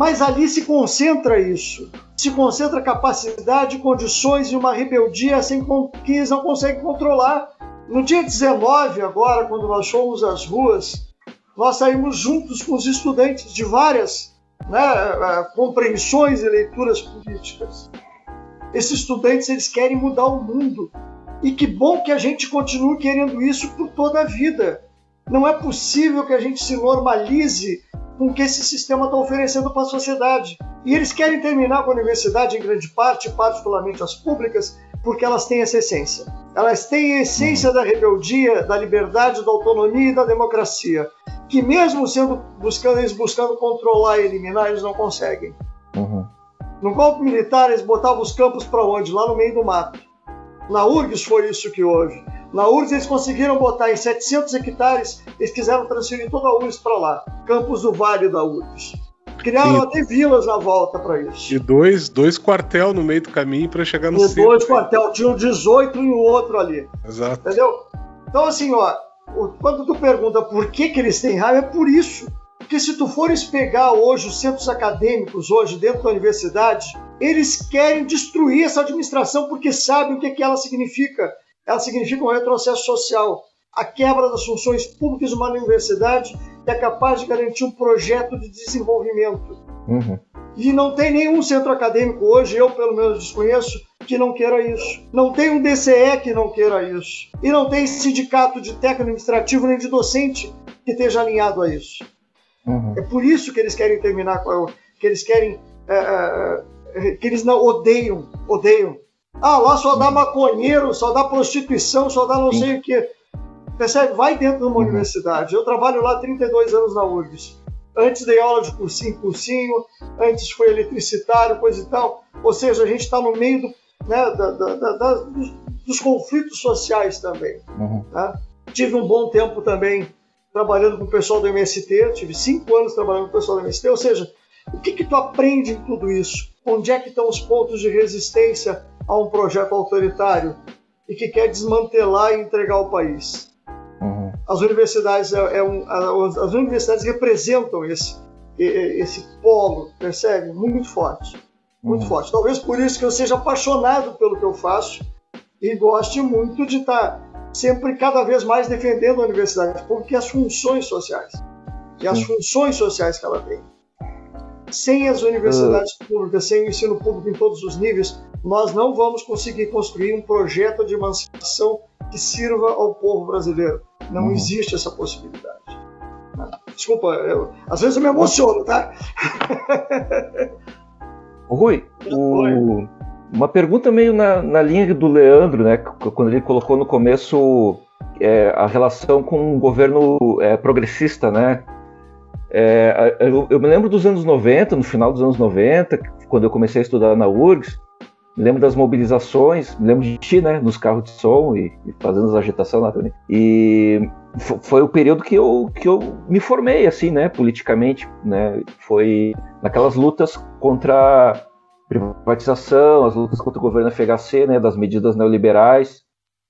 Speaker 6: Mas ali se concentra isso. Se concentra capacidade, condições e uma rebeldia sem que eles não conseguem controlar. No dia 19, agora, quando nós fomos às ruas, nós saímos juntos com os estudantes de várias né, compreensões e leituras políticas. Esses estudantes eles querem mudar o mundo. E que bom que a gente continue querendo isso por toda a vida. Não é possível que a gente se normalize com o que esse sistema está oferecendo para a sociedade. E eles querem terminar com a universidade, em grande parte, particularmente as públicas, porque elas têm essa essência. Elas têm a essência da rebeldia, da liberdade, da autonomia e da democracia, que mesmo sendo buscando eles buscando controlar e eliminar, eles não conseguem.
Speaker 3: Uhum.
Speaker 6: No golpe militar, eles botavam os campos para onde? Lá no meio do mato. Na URGS foi isso que houve. Na URGS eles conseguiram botar em 700 hectares, eles quiseram transferir toda a URGS para lá. Campos do Vale da URGS. Criaram
Speaker 5: E-
Speaker 6: até vilas na volta para isso.
Speaker 5: E dois, dois quartel no meio do caminho para chegar no
Speaker 6: E
Speaker 5: centro.
Speaker 6: dois quartel, tinham 18 e o outro ali.
Speaker 5: Exato.
Speaker 6: Entendeu? Então, assim, ó, quando tu pergunta por que, que eles têm raiva, é por isso. Porque se tu fores pegar hoje os centros acadêmicos, hoje dentro da universidade, eles querem destruir essa administração porque sabem o que, que ela significa. Ela significa um retrocesso social. A quebra das funções públicas de uma universidade que é capaz de garantir um projeto de desenvolvimento.
Speaker 3: Uhum.
Speaker 6: E não tem nenhum centro acadêmico hoje, eu pelo menos desconheço, que não queira isso. Não tem um DCE que não queira isso. E não tem sindicato de técnico administrativo nem de docente que esteja alinhado a isso.
Speaker 3: Uhum.
Speaker 6: É por isso que eles querem terminar com a, que eles querem é, é, é, que eles não odeiam, odeiam. Ah, lá só dá maconheiro, só dá prostituição, só dá não
Speaker 3: Sim.
Speaker 6: sei o quê. Percebe? Vai dentro de uma
Speaker 3: Uhum.
Speaker 6: universidade. Eu trabalho lá há 32 anos na URGS. Antes dei aula de cursinho cursinho, antes fui eletricitário, coisa e tal. Ou seja, a gente está no meio do, né, da- da- da- dos, dos conflitos sociais também.
Speaker 3: Uhum.
Speaker 6: tá? Tive um bom tempo também trabalhando com o pessoal do MST, tive cinco anos trabalhando com o pessoal do MST, ou seja, o que, que tu aprende em tudo isso? Onde é que estão os pontos de resistência a um projeto autoritário e que quer desmantelar e entregar o país?
Speaker 3: Uhum.
Speaker 6: As universidades, é, é um, as universidades representam esse, esse polo, percebe? Muito forte, muito
Speaker 3: Uhum.
Speaker 6: forte. Talvez por isso que eu seja apaixonado pelo que eu faço e goste muito de estar sempre cada vez mais defendendo a universidade pública e as funções sociais. E as funções sociais que ela tem. Sem as universidades públicas, sem o ensino público em todos os níveis, nós não vamos conseguir construir um projeto de emancipação que sirva ao povo brasileiro. Não
Speaker 3: Uhum.
Speaker 6: existe essa possibilidade. Desculpa, eu- às vezes eu me emociono, tá?
Speaker 3: Rui, o... uma pergunta meio na, na linha do Leandro, né? Quando ele colocou no começo é, a relação com um governo é, progressista, né? É, eu, eu, me lembro dos anos 90, no final dos anos 90, quando eu comecei a estudar na URGS, me lembro das mobilizações, me lembro de ti, né, nos carros de som e, e fazendo as agitações lá também. E foi o período que eu, que eu me formei, assim, né, politicamente, né, foi naquelas lutas contra a privatização, as lutas contra o governo FHC, né, das medidas neoliberais,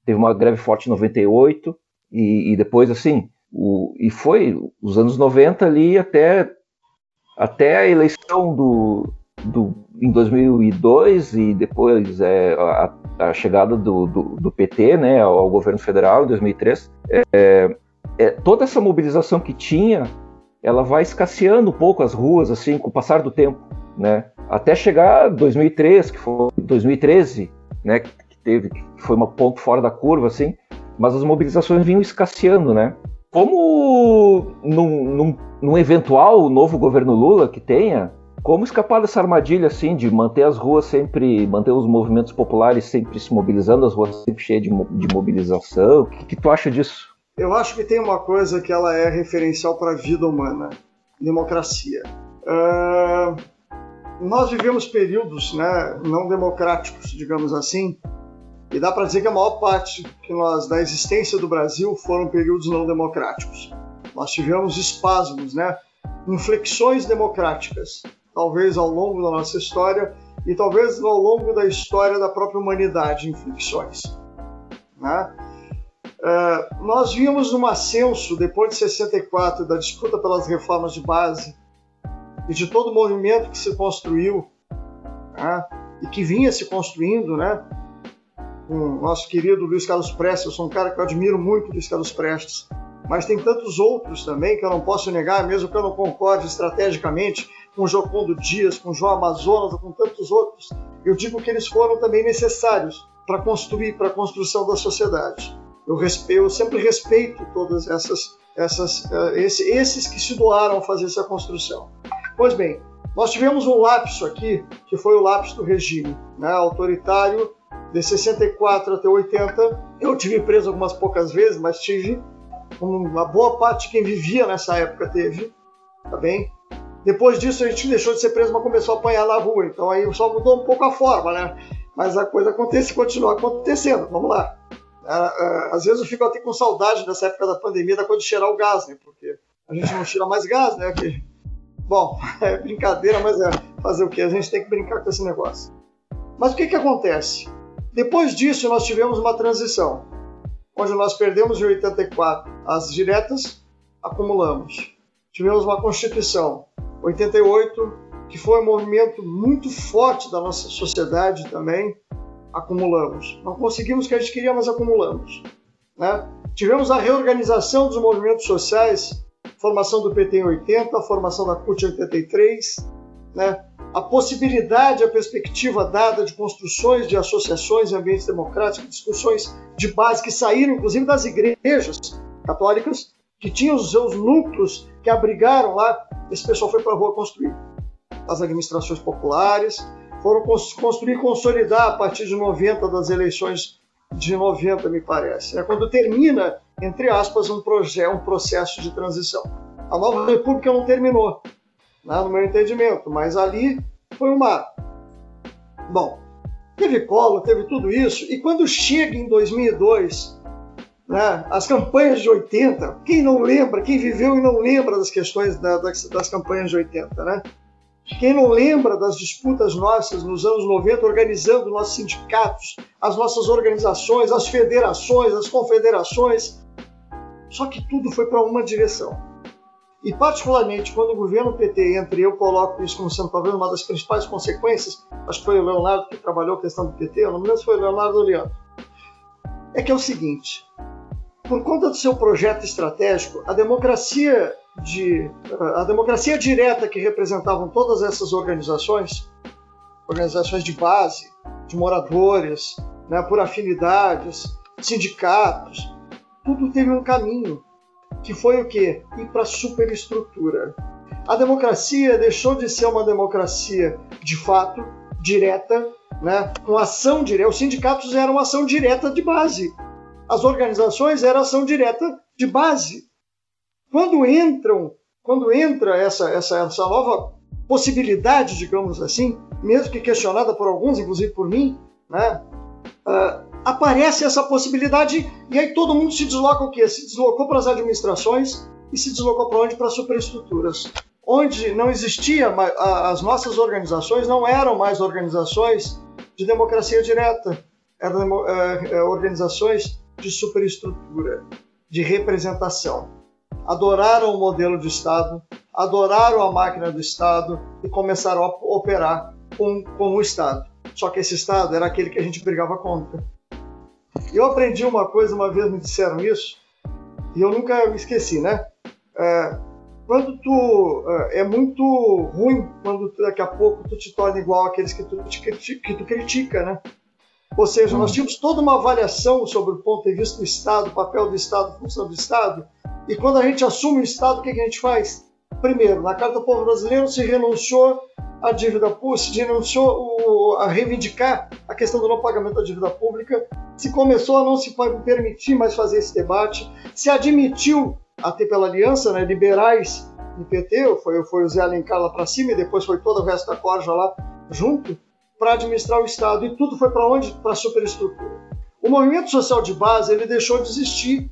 Speaker 3: teve uma greve forte em 98, e, e depois, assim, o, e foi os anos 90 ali até, até a eleição do, do, em 2002 e depois é, a, a chegada do, do, do, PT né, ao, governo federal em 2003, é, é, toda essa mobilização que tinha, ela vai escasseando um pouco as ruas assim com o passar do tempo, né? Até chegar 2003, que foi 2013, né? Que teve, que foi um ponto fora da curva, assim. Mas as mobilizações vinham escasseando, né? Como num, num, num eventual novo governo Lula que tenha, como escapar dessa armadilha assim de manter as ruas sempre, manter os movimentos populares sempre se mobilizando, as ruas sempre cheias de, de mobilização? O que, que, tu acha disso?
Speaker 6: Eu acho que tem uma coisa que ela é referencial para a vida humana: democracia. Uh, nós vivemos períodos, né, não democráticos, digamos assim, e dá para dizer que a maior parte que nós da existência do Brasil foram períodos não democráticos. Nós tivemos espasmos, né, inflexões democráticas talvez ao longo da nossa história e talvez ao longo da história da própria humanidade fricções. Né? Uh, nós vimos um ascenso, depois de 64, da disputa pelas reformas de base e de todo o movimento que se construiu né? e que vinha se construindo, né? Com o nosso querido Luiz Carlos Prestes, eu sou um cara que eu admiro muito, Luiz Carlos Prestes, mas tem tantos outros também que eu não posso negar, mesmo que eu não concorde estrategicamente, com Jocondo Dias, com João Amazonas, com tantos outros, eu digo que eles foram também necessários para construir, para a construção da sociedade. Eu, eu sempre respeito todas essas, essas uh, esse, esses que se doaram a fazer essa construção. Pois bem, nós tivemos um lapso aqui, que foi o lapso do regime né, autoritário de 64 até 80. Eu tive preso algumas poucas vezes, mas tive uma boa parte de quem vivia nessa época teve, tá bem? Depois disso a gente deixou de ser preso, mas começou a apanhar na rua. Então aí só mudou um pouco a forma, né? Mas a coisa acontece, continua acontecendo. Vamos lá. Às vezes eu fico até com saudade dessa época da pandemia, da coisa de cheirar o gás, né? Porque a gente não tira mais gás, né? Bom, é brincadeira, mas é fazer o quê? A gente tem que brincar com esse negócio. Mas o que, que acontece? Depois disso, nós tivemos uma transição, onde nós perdemos em 84 as diretas, acumulamos. Tivemos uma Constituição 88, que foi um movimento muito forte da nossa sociedade também, acumulamos. Não conseguimos o que a gente queria, mas acumulamos. Né? Tivemos a reorganização dos movimentos sociais, formação do PT em 80, a formação da CUT em 83, né? A possibilidade, a perspectiva dada de construções de associações ambientes democráticos, discussões de base que saíram inclusive das igrejas católicas, que tinham os seus núcleos que abrigaram lá esse pessoal foi para a rua construir. As administrações populares foram construir e consolidar a partir de 90 das eleições de 90, me parece. É quando termina, entre aspas, um, um processo de transição. A nova república não terminou, né, no meu entendimento, mas ali foi uma. Bom, teve colo, teve tudo isso, e quando chega em 2002 né? As campanhas de 80, quem não lembra, quem viveu e não lembra das questões da, das, das campanhas de 80, né? Quem não lembra das disputas nossas nos anos 90, organizando nossos sindicatos, as nossas organizações, as federações, as confederações. Só que tudo foi para uma direção. E, particularmente, quando o governo PT entra, e eu coloco isso como sendo talvez uma das principais consequências, acho que foi o Leonardo que trabalhou a questão do PT, eu não me lembro se foi o Leonardo ou o Leandro, é que é o seguinte: por conta do seu projeto estratégico, a democracia de a democracia direta que representavam todas essas organizações, organizações de base, de moradores, né, por afinidades, sindicatos, tudo teve um caminho que foi o quê? Ir para a superestrutura. a democracia deixou de ser uma democracia de fato, direta, né, com ação direta. Os sindicatos eram ação direta de base. As organizações eram ação direta de base. Quando entram, quando entra essa, essa, essa nova possibilidade, digamos assim, mesmo que questionada por alguns, inclusive por mim, né, uh, aparece essa possibilidade e aí todo mundo se desloca o quê? Se deslocou para as administrações e se deslocou para onde? Para as superestruturas. Onde não existia, as nossas organizações não eram mais organizações de democracia direta, eram é, é, organizações de superestrutura, de representação. Adoraram o modelo de Estado, adoraram a máquina do Estado e começaram a operar com, com o Estado. Só que esse Estado era aquele que a gente brigava contra. Eu aprendi uma coisa, uma vez me disseram isso, e eu nunca esqueci, né? É, quando tu é, é muito ruim quando tu, daqui a pouco tu te torna igual àqueles que tu, que tu critica, né? Ou seja, nós hum. tínhamos toda uma avaliação sobre o ponto de vista do Estado, papel do Estado, a função do Estado, e quando a gente assume o Estado, o que, que a gente faz? Primeiro, na Carta do Povo Brasileiro se renunciou à dívida se renunciou a reivindicar a questão do não pagamento da dívida pública, se começou a não se permitir mais fazer esse debate, se admitiu, até pela aliança, né, liberais do PT, foi, foi o Zé Alencar lá para cima e depois foi todo o resto da corja lá junto, para administrar o Estado. E tudo foi para onde? Para a superestrutura. O movimento social de base ele deixou de existir.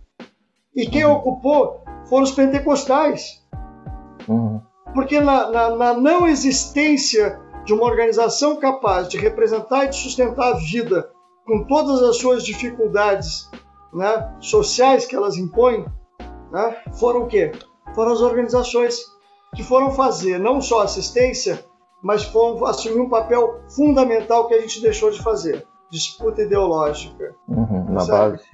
Speaker 6: E quem ocupou foram os pentecostais. Uhum. Porque na, na, na não existência de uma organização capaz de representar e de sustentar a vida com todas as suas dificuldades né, sociais que elas impõem, né, foram o quê? Foram as organizações que foram fazer não só assistência, mas foram assumir um papel fundamental que a gente deixou de fazer: disputa ideológica.
Speaker 3: Uhum, na base.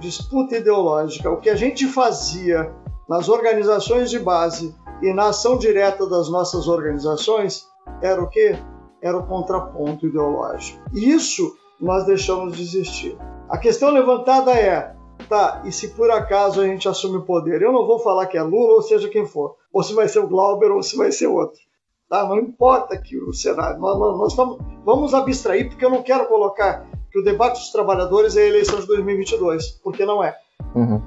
Speaker 6: Disputa ideológica. O que a gente fazia nas organizações de base e na ação direta das nossas organizações era o quê? Era o contraponto ideológico. Isso nós deixamos de existir. A questão levantada é: tá, e se por acaso a gente assume o poder? Eu não vou falar que é Lula ou seja quem for, ou se vai ser o Glauber ou se vai ser outro. Tá? Não importa que o cenário. Nós, nós vamos, vamos abstrair, porque eu não quero colocar que o debate dos trabalhadores é a eleição de 2022, porque não é. Uhum.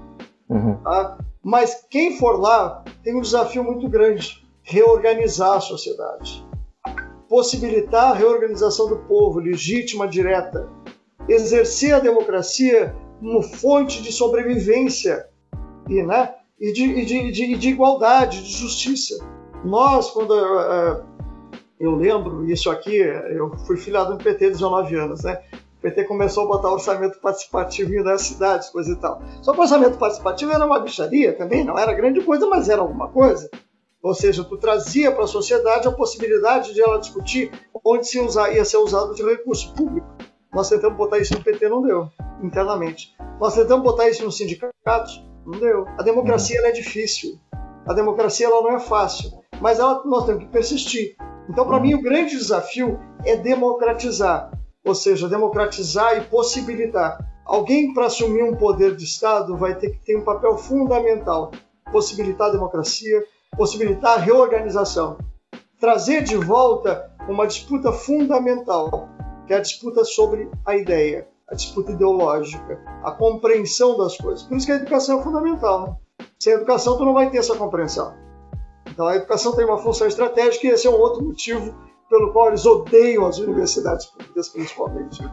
Speaker 6: Uhum. Tá? Mas quem for lá tem um desafio muito grande: reorganizar a sociedade, possibilitar a reorganização do povo, legítima, direta, exercer a democracia como fonte de sobrevivência e, né, e, de, e de, de, de igualdade, de justiça. Nós, quando uh, eu lembro isso aqui, eu fui filiado no PT 19 anos, né? O PT começou a botar orçamento participativo nas cidades, coisa e tal. Só que o orçamento participativo era uma bicharia também, não era grande coisa, mas era alguma coisa. Ou seja, tu trazia para a sociedade a possibilidade de ela discutir onde se usar, ia ser usado de recurso público. Nós tentamos botar isso no PT, não deu, internamente. Nós tentamos botar isso nos sindicatos, não deu. A democracia uhum. é difícil. A democracia ela não é fácil mas ela, nós temos que persistir. Então, para mim, o grande desafio é democratizar, ou seja, democratizar e possibilitar. Alguém para assumir um poder de Estado vai ter que ter um papel fundamental: possibilitar a democracia, possibilitar a reorganização, trazer de volta uma disputa fundamental, que é a disputa sobre a ideia, a disputa ideológica, a compreensão das coisas. Por isso que a educação é fundamental. Né? Sem educação, tu não vai ter essa compreensão. Então a educação tem uma função estratégica e esse é um outro motivo pelo qual eles odeiam as universidades públicas, principalmente.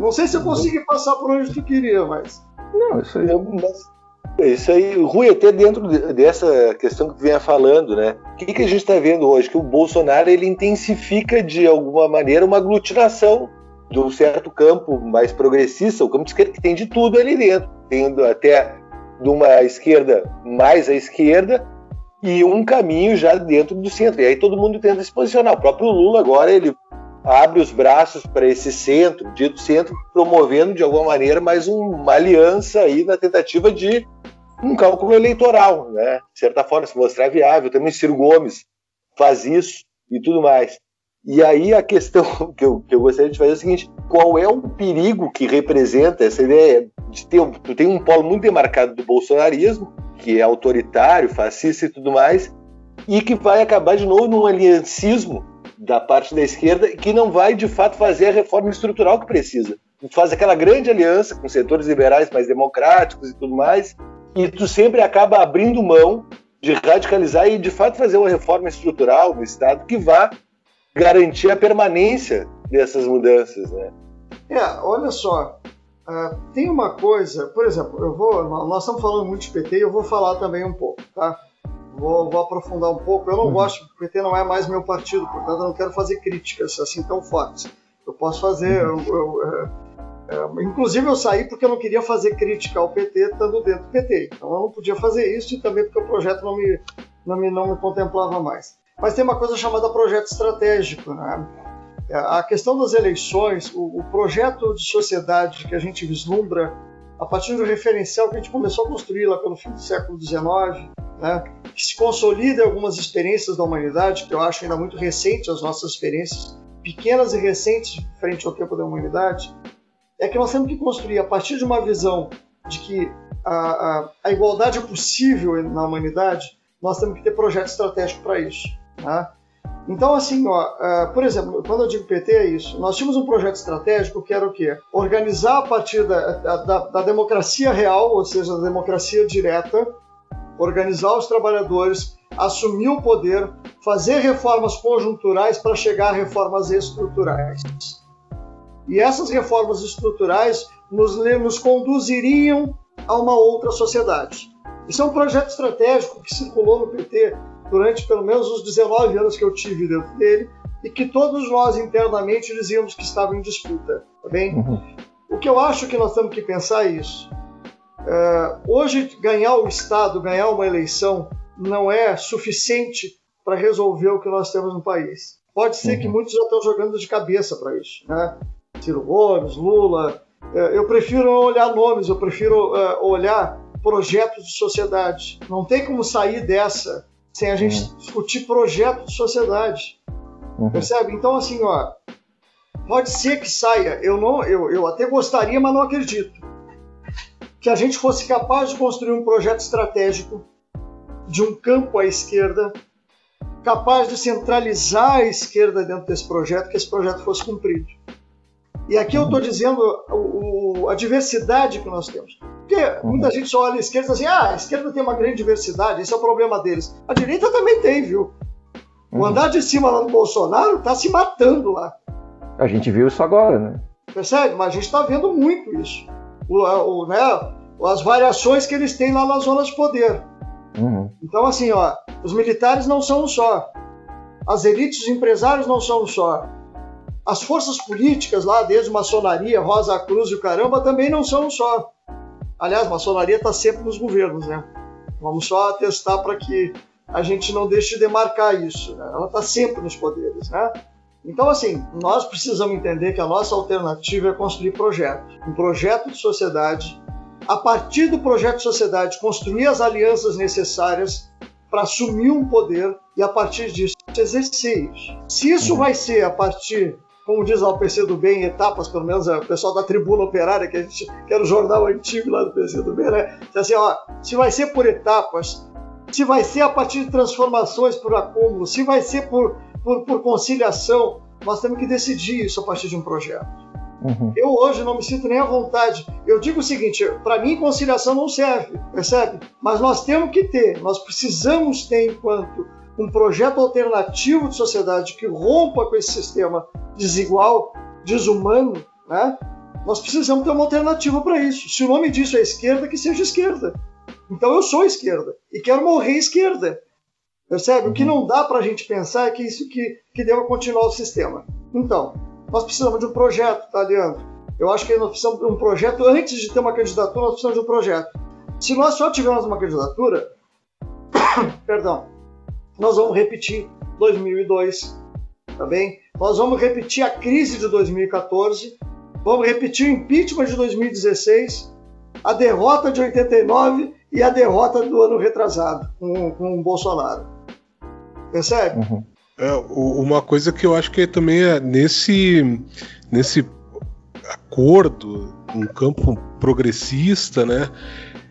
Speaker 6: Não sei se eu consegui passar por onde tu queria, mas.
Speaker 4: Não, isso aí. É isso aí, Rui, até dentro dessa questão que tu vinha falando, né? O que, que a gente está vendo hoje? Que o Bolsonaro ele intensifica de alguma maneira uma aglutinação de um certo campo mais progressista, o campo de esquerda, que tem de tudo ali dentro. Tendo até de uma esquerda mais à esquerda, e um caminho já dentro do centro. E aí todo mundo tenta se posicionar. O próprio Lula agora ele abre os braços para esse centro, dito centro, promovendo de alguma maneira mais uma aliança aí na tentativa de um cálculo eleitoral, né? De certa forma, se mostrar viável. Também Ciro Gomes faz isso e tudo mais. E aí a questão que eu, que eu gostaria de fazer é o seguinte: qual é o perigo que representa essa ideia de ter tu tem um polo muito demarcado do bolsonarismo, que é autoritário, fascista e tudo mais, e que vai acabar de novo num aliancismo da parte da esquerda que não vai de fato fazer a reforma estrutural que precisa. Tu faz aquela grande aliança com setores liberais mais democráticos e tudo mais, e tu sempre acaba abrindo mão de radicalizar e de fato fazer uma reforma estrutural no Estado que vá garantir a permanência dessas mudanças, né?
Speaker 6: É, olha só, uh, tem uma coisa, por exemplo, eu vou, nós estamos falando muito de PT e eu vou falar também um pouco, tá? Vou, vou aprofundar um pouco. Eu não uhum. gosto, o PT não é mais meu partido, portanto eu não quero fazer críticas assim tão fortes. Eu posso fazer, uhum. eu, eu, eu, é, inclusive eu saí porque eu não queria fazer crítica ao PT estando dentro do PT. Então eu não podia fazer isso e também porque o projeto não me, não me, não me contemplava mais. Mas tem uma coisa chamada projeto estratégico, né? A questão das eleições, o, o, projeto de sociedade que a gente vislumbra a partir do referencial que a gente começou a construir lá pelo fim do século XIX, né, que se consolida em algumas experiências da humanidade, que eu acho ainda muito recente as nossas experiências, pequenas e recentes frente ao tempo da humanidade, é que nós temos que construir a partir de uma visão de que a, a, a igualdade é possível na humanidade, nós temos que ter projeto estratégico para isso. Né? Então, assim, ó, uh, por exemplo, quando eu digo PT é isso. Nós tínhamos um projeto estratégico que era o quê? Organizar a partir da, da, da democracia real, ou seja, da democracia direta, organizar os trabalhadores, assumir o poder, fazer reformas conjunturais para chegar a reformas estruturais. E essas reformas estruturais nos, nos conduziriam a uma outra sociedade. Isso é um projeto estratégico que circulou no PT durante pelo menos os 19 anos que eu tive dentro dele e que todos nós internamente dizíamos que estava em disputa, tá bem? Uhum. O que eu acho que nós temos que pensar é isso. Uh, hoje, ganhar o Estado, ganhar uma eleição, não é suficiente para resolver o que nós temos no país. Pode ser uhum. que muitos já estão jogando de cabeça para isso, né? Ciro Gomes, Lula. Uh, eu prefiro olhar nomes, eu prefiro uh, olhar projetos de sociedade. Não tem como sair dessa sem a gente uhum. discutir projeto de sociedade. Uhum. Percebe? Então, assim, ó, pode ser que saia. Eu não, eu, eu até gostaria, mas não acredito. Que a gente fosse capaz de construir um projeto estratégico de um campo à esquerda, capaz de centralizar a esquerda dentro desse projeto, que esse projeto fosse cumprido. E aqui eu estou dizendo o, o, a diversidade que nós temos. Porque muita gente só olha a esquerda e diz assim: ah, a esquerda tem uma grande diversidade, esse é o problema deles. A direita também tem, viu? O uhum. andar de cima lá do Bolsonaro está se matando lá.
Speaker 3: A gente viu isso agora, né?
Speaker 6: Percebe? Mas a gente está vendo muito isso. O, o, né, as variações que eles têm lá nas zonas de poder. Uhum. Então, assim, ó, os militares não são um só. As elites os empresários não são um só. As forças políticas lá, desde maçonaria, Rosa Cruz e o caramba, também não são só. Aliás, maçonaria está sempre nos governos, né? Vamos só atestar para que a gente não deixe de demarcar isso. Né? Ela está sempre nos poderes, né? Então, assim, nós precisamos entender que a nossa alternativa é construir projetos. Um projeto de sociedade. A partir do projeto de sociedade, construir as alianças necessárias para assumir um poder e, a partir disso, exercer isso. Se isso vai ser a partir como diz lá o PC do Bem, em etapas, pelo menos é o pessoal da Tribuna Operária, que, a gente, que era o jornal antigo lá do PC do Bem, né? Diz assim, ó, se vai ser por etapas, se vai ser a partir de transformações por acúmulo, se vai ser por, por, por conciliação, nós temos que decidir isso a partir de um projeto. Uhum. Eu hoje não me sinto nem à vontade. Eu digo o seguinte: para mim, conciliação não serve, percebe? Mas nós temos que ter, nós precisamos ter, enquanto um projeto alternativo de sociedade que rompa com esse sistema desigual, desumano, né? Nós precisamos ter uma alternativa para isso. Se o nome disso é esquerda, que seja esquerda. Então eu sou esquerda e quero morrer esquerda. Percebe? O que não dá para a gente pensar é que isso que, que deva continuar o sistema. Então, nós precisamos de um projeto, tá, Leandro? Eu acho que nós precisamos de um projeto. Antes de ter uma candidatura, nós precisamos de um projeto. Se nós só tivermos uma candidatura, perdão, nós vamos repetir 2002, tá bem? Nós vamos repetir a crise de 2014, vamos repetir o impeachment de 2016, a derrota de 89 e a derrota do ano retrasado com, com o Bolsonaro. Percebe? Uhum.
Speaker 5: É, uma coisa que eu acho que também é nesse, nesse acordo, um campo progressista, né?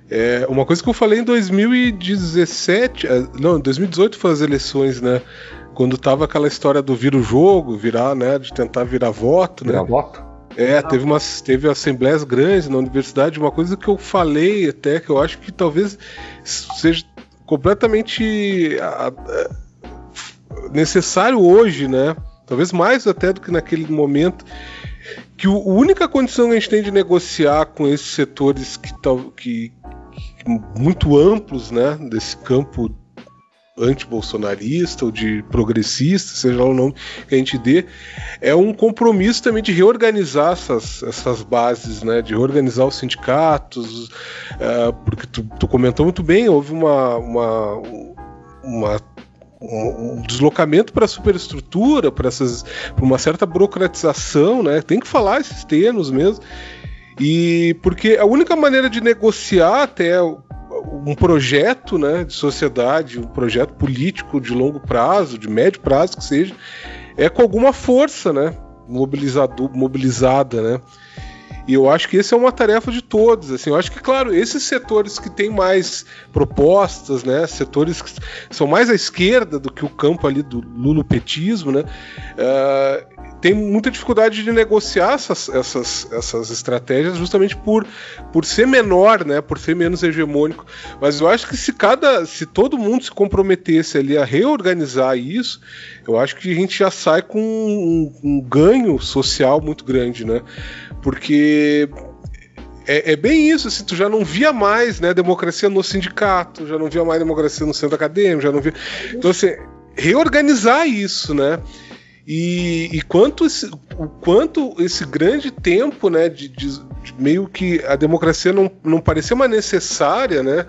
Speaker 5: É, uma coisa que eu falei em 2017, é, não, em 2018 foi as eleições, né? Quando tava aquela história do vir o jogo, virar, né? De tentar virar voto,
Speaker 3: Virar
Speaker 5: né?
Speaker 3: voto?
Speaker 5: É, teve, umas, teve assembleias grandes na universidade, uma coisa que eu falei até, que eu acho que talvez seja completamente necessário hoje, né? Talvez mais até do que naquele momento, que a única condição que a gente tem de negociar com esses setores que, que muito amplos, né, desse campo antibolsonarista ou de progressista, seja lá o nome que a gente dê, é um compromisso também de reorganizar essas, essas bases, né, de reorganizar os sindicatos, eh, porque tu, tu comentou muito bem, houve uma, uma, uma um um deslocamento para a superestrutura, para uma certa burocratização, né? Tem que falar esses termos mesmo. E porque a única maneira de negociar até um projeto, né, de sociedade, um projeto político de longo prazo, de médio prazo que seja, é com alguma força, né, mobilizado, mobilizada, né. E eu acho que essa é uma tarefa de todos. Assim, eu acho que, claro, esses setores que têm mais propostas, né, setores que são mais à esquerda do que o campo ali do lulopetismo, né, eh, tem muita dificuldade de negociar essas, essas, essas estratégias justamente por, por ser menor, né, por ser menos hegemônico. Mas eu acho que se cada, se todo mundo se comprometesse ali a reorganizar isso, eu acho que a gente já sai com um, um ganho social muito grande, né? Porque é, é, bem isso, assim, tu já não via mais né, democracia no sindicato, já não via mais democracia no centro acadêmico, já não via. Então, assim, reorganizar isso, né? E, e quanto esse, o quanto esse grande tempo, né, de, de, de meio que a democracia não, não parecia mais necessária, né?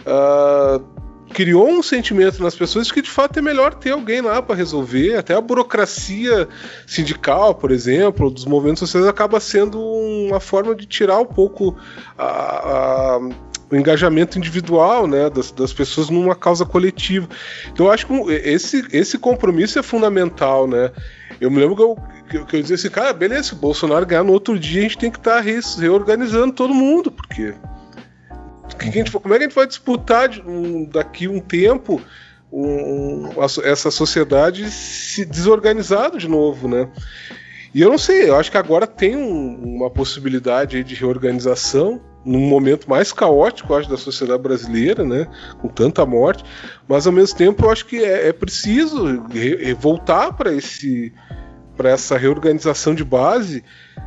Speaker 5: Uh, criou um sentimento nas pessoas de que de fato é melhor ter alguém lá para resolver. Até a burocracia sindical, por exemplo, dos movimentos sociais acaba sendo uma forma de tirar um pouco a, a, o engajamento individual né, das, das, pessoas numa causa coletiva. Então eu acho que esse, esse compromisso é fundamental. Né? Eu me lembro que eu, que, que eu dizia assim, cara, beleza, se o Bolsonaro ganhar no outro dia, a gente tem que estar tá reorganizando todo mundo, porque que que gente, como é que a gente vai disputar um, daqui um tempo um, essa sociedade se desorganizado de novo, né? E eu não sei, eu acho que agora tem um, uma possibilidade de reorganização num momento mais caótico, acho, da sociedade brasileira, né? Com tanta morte, mas ao mesmo tempo eu acho que é, é preciso re, voltar para esse para essa reorganização de base,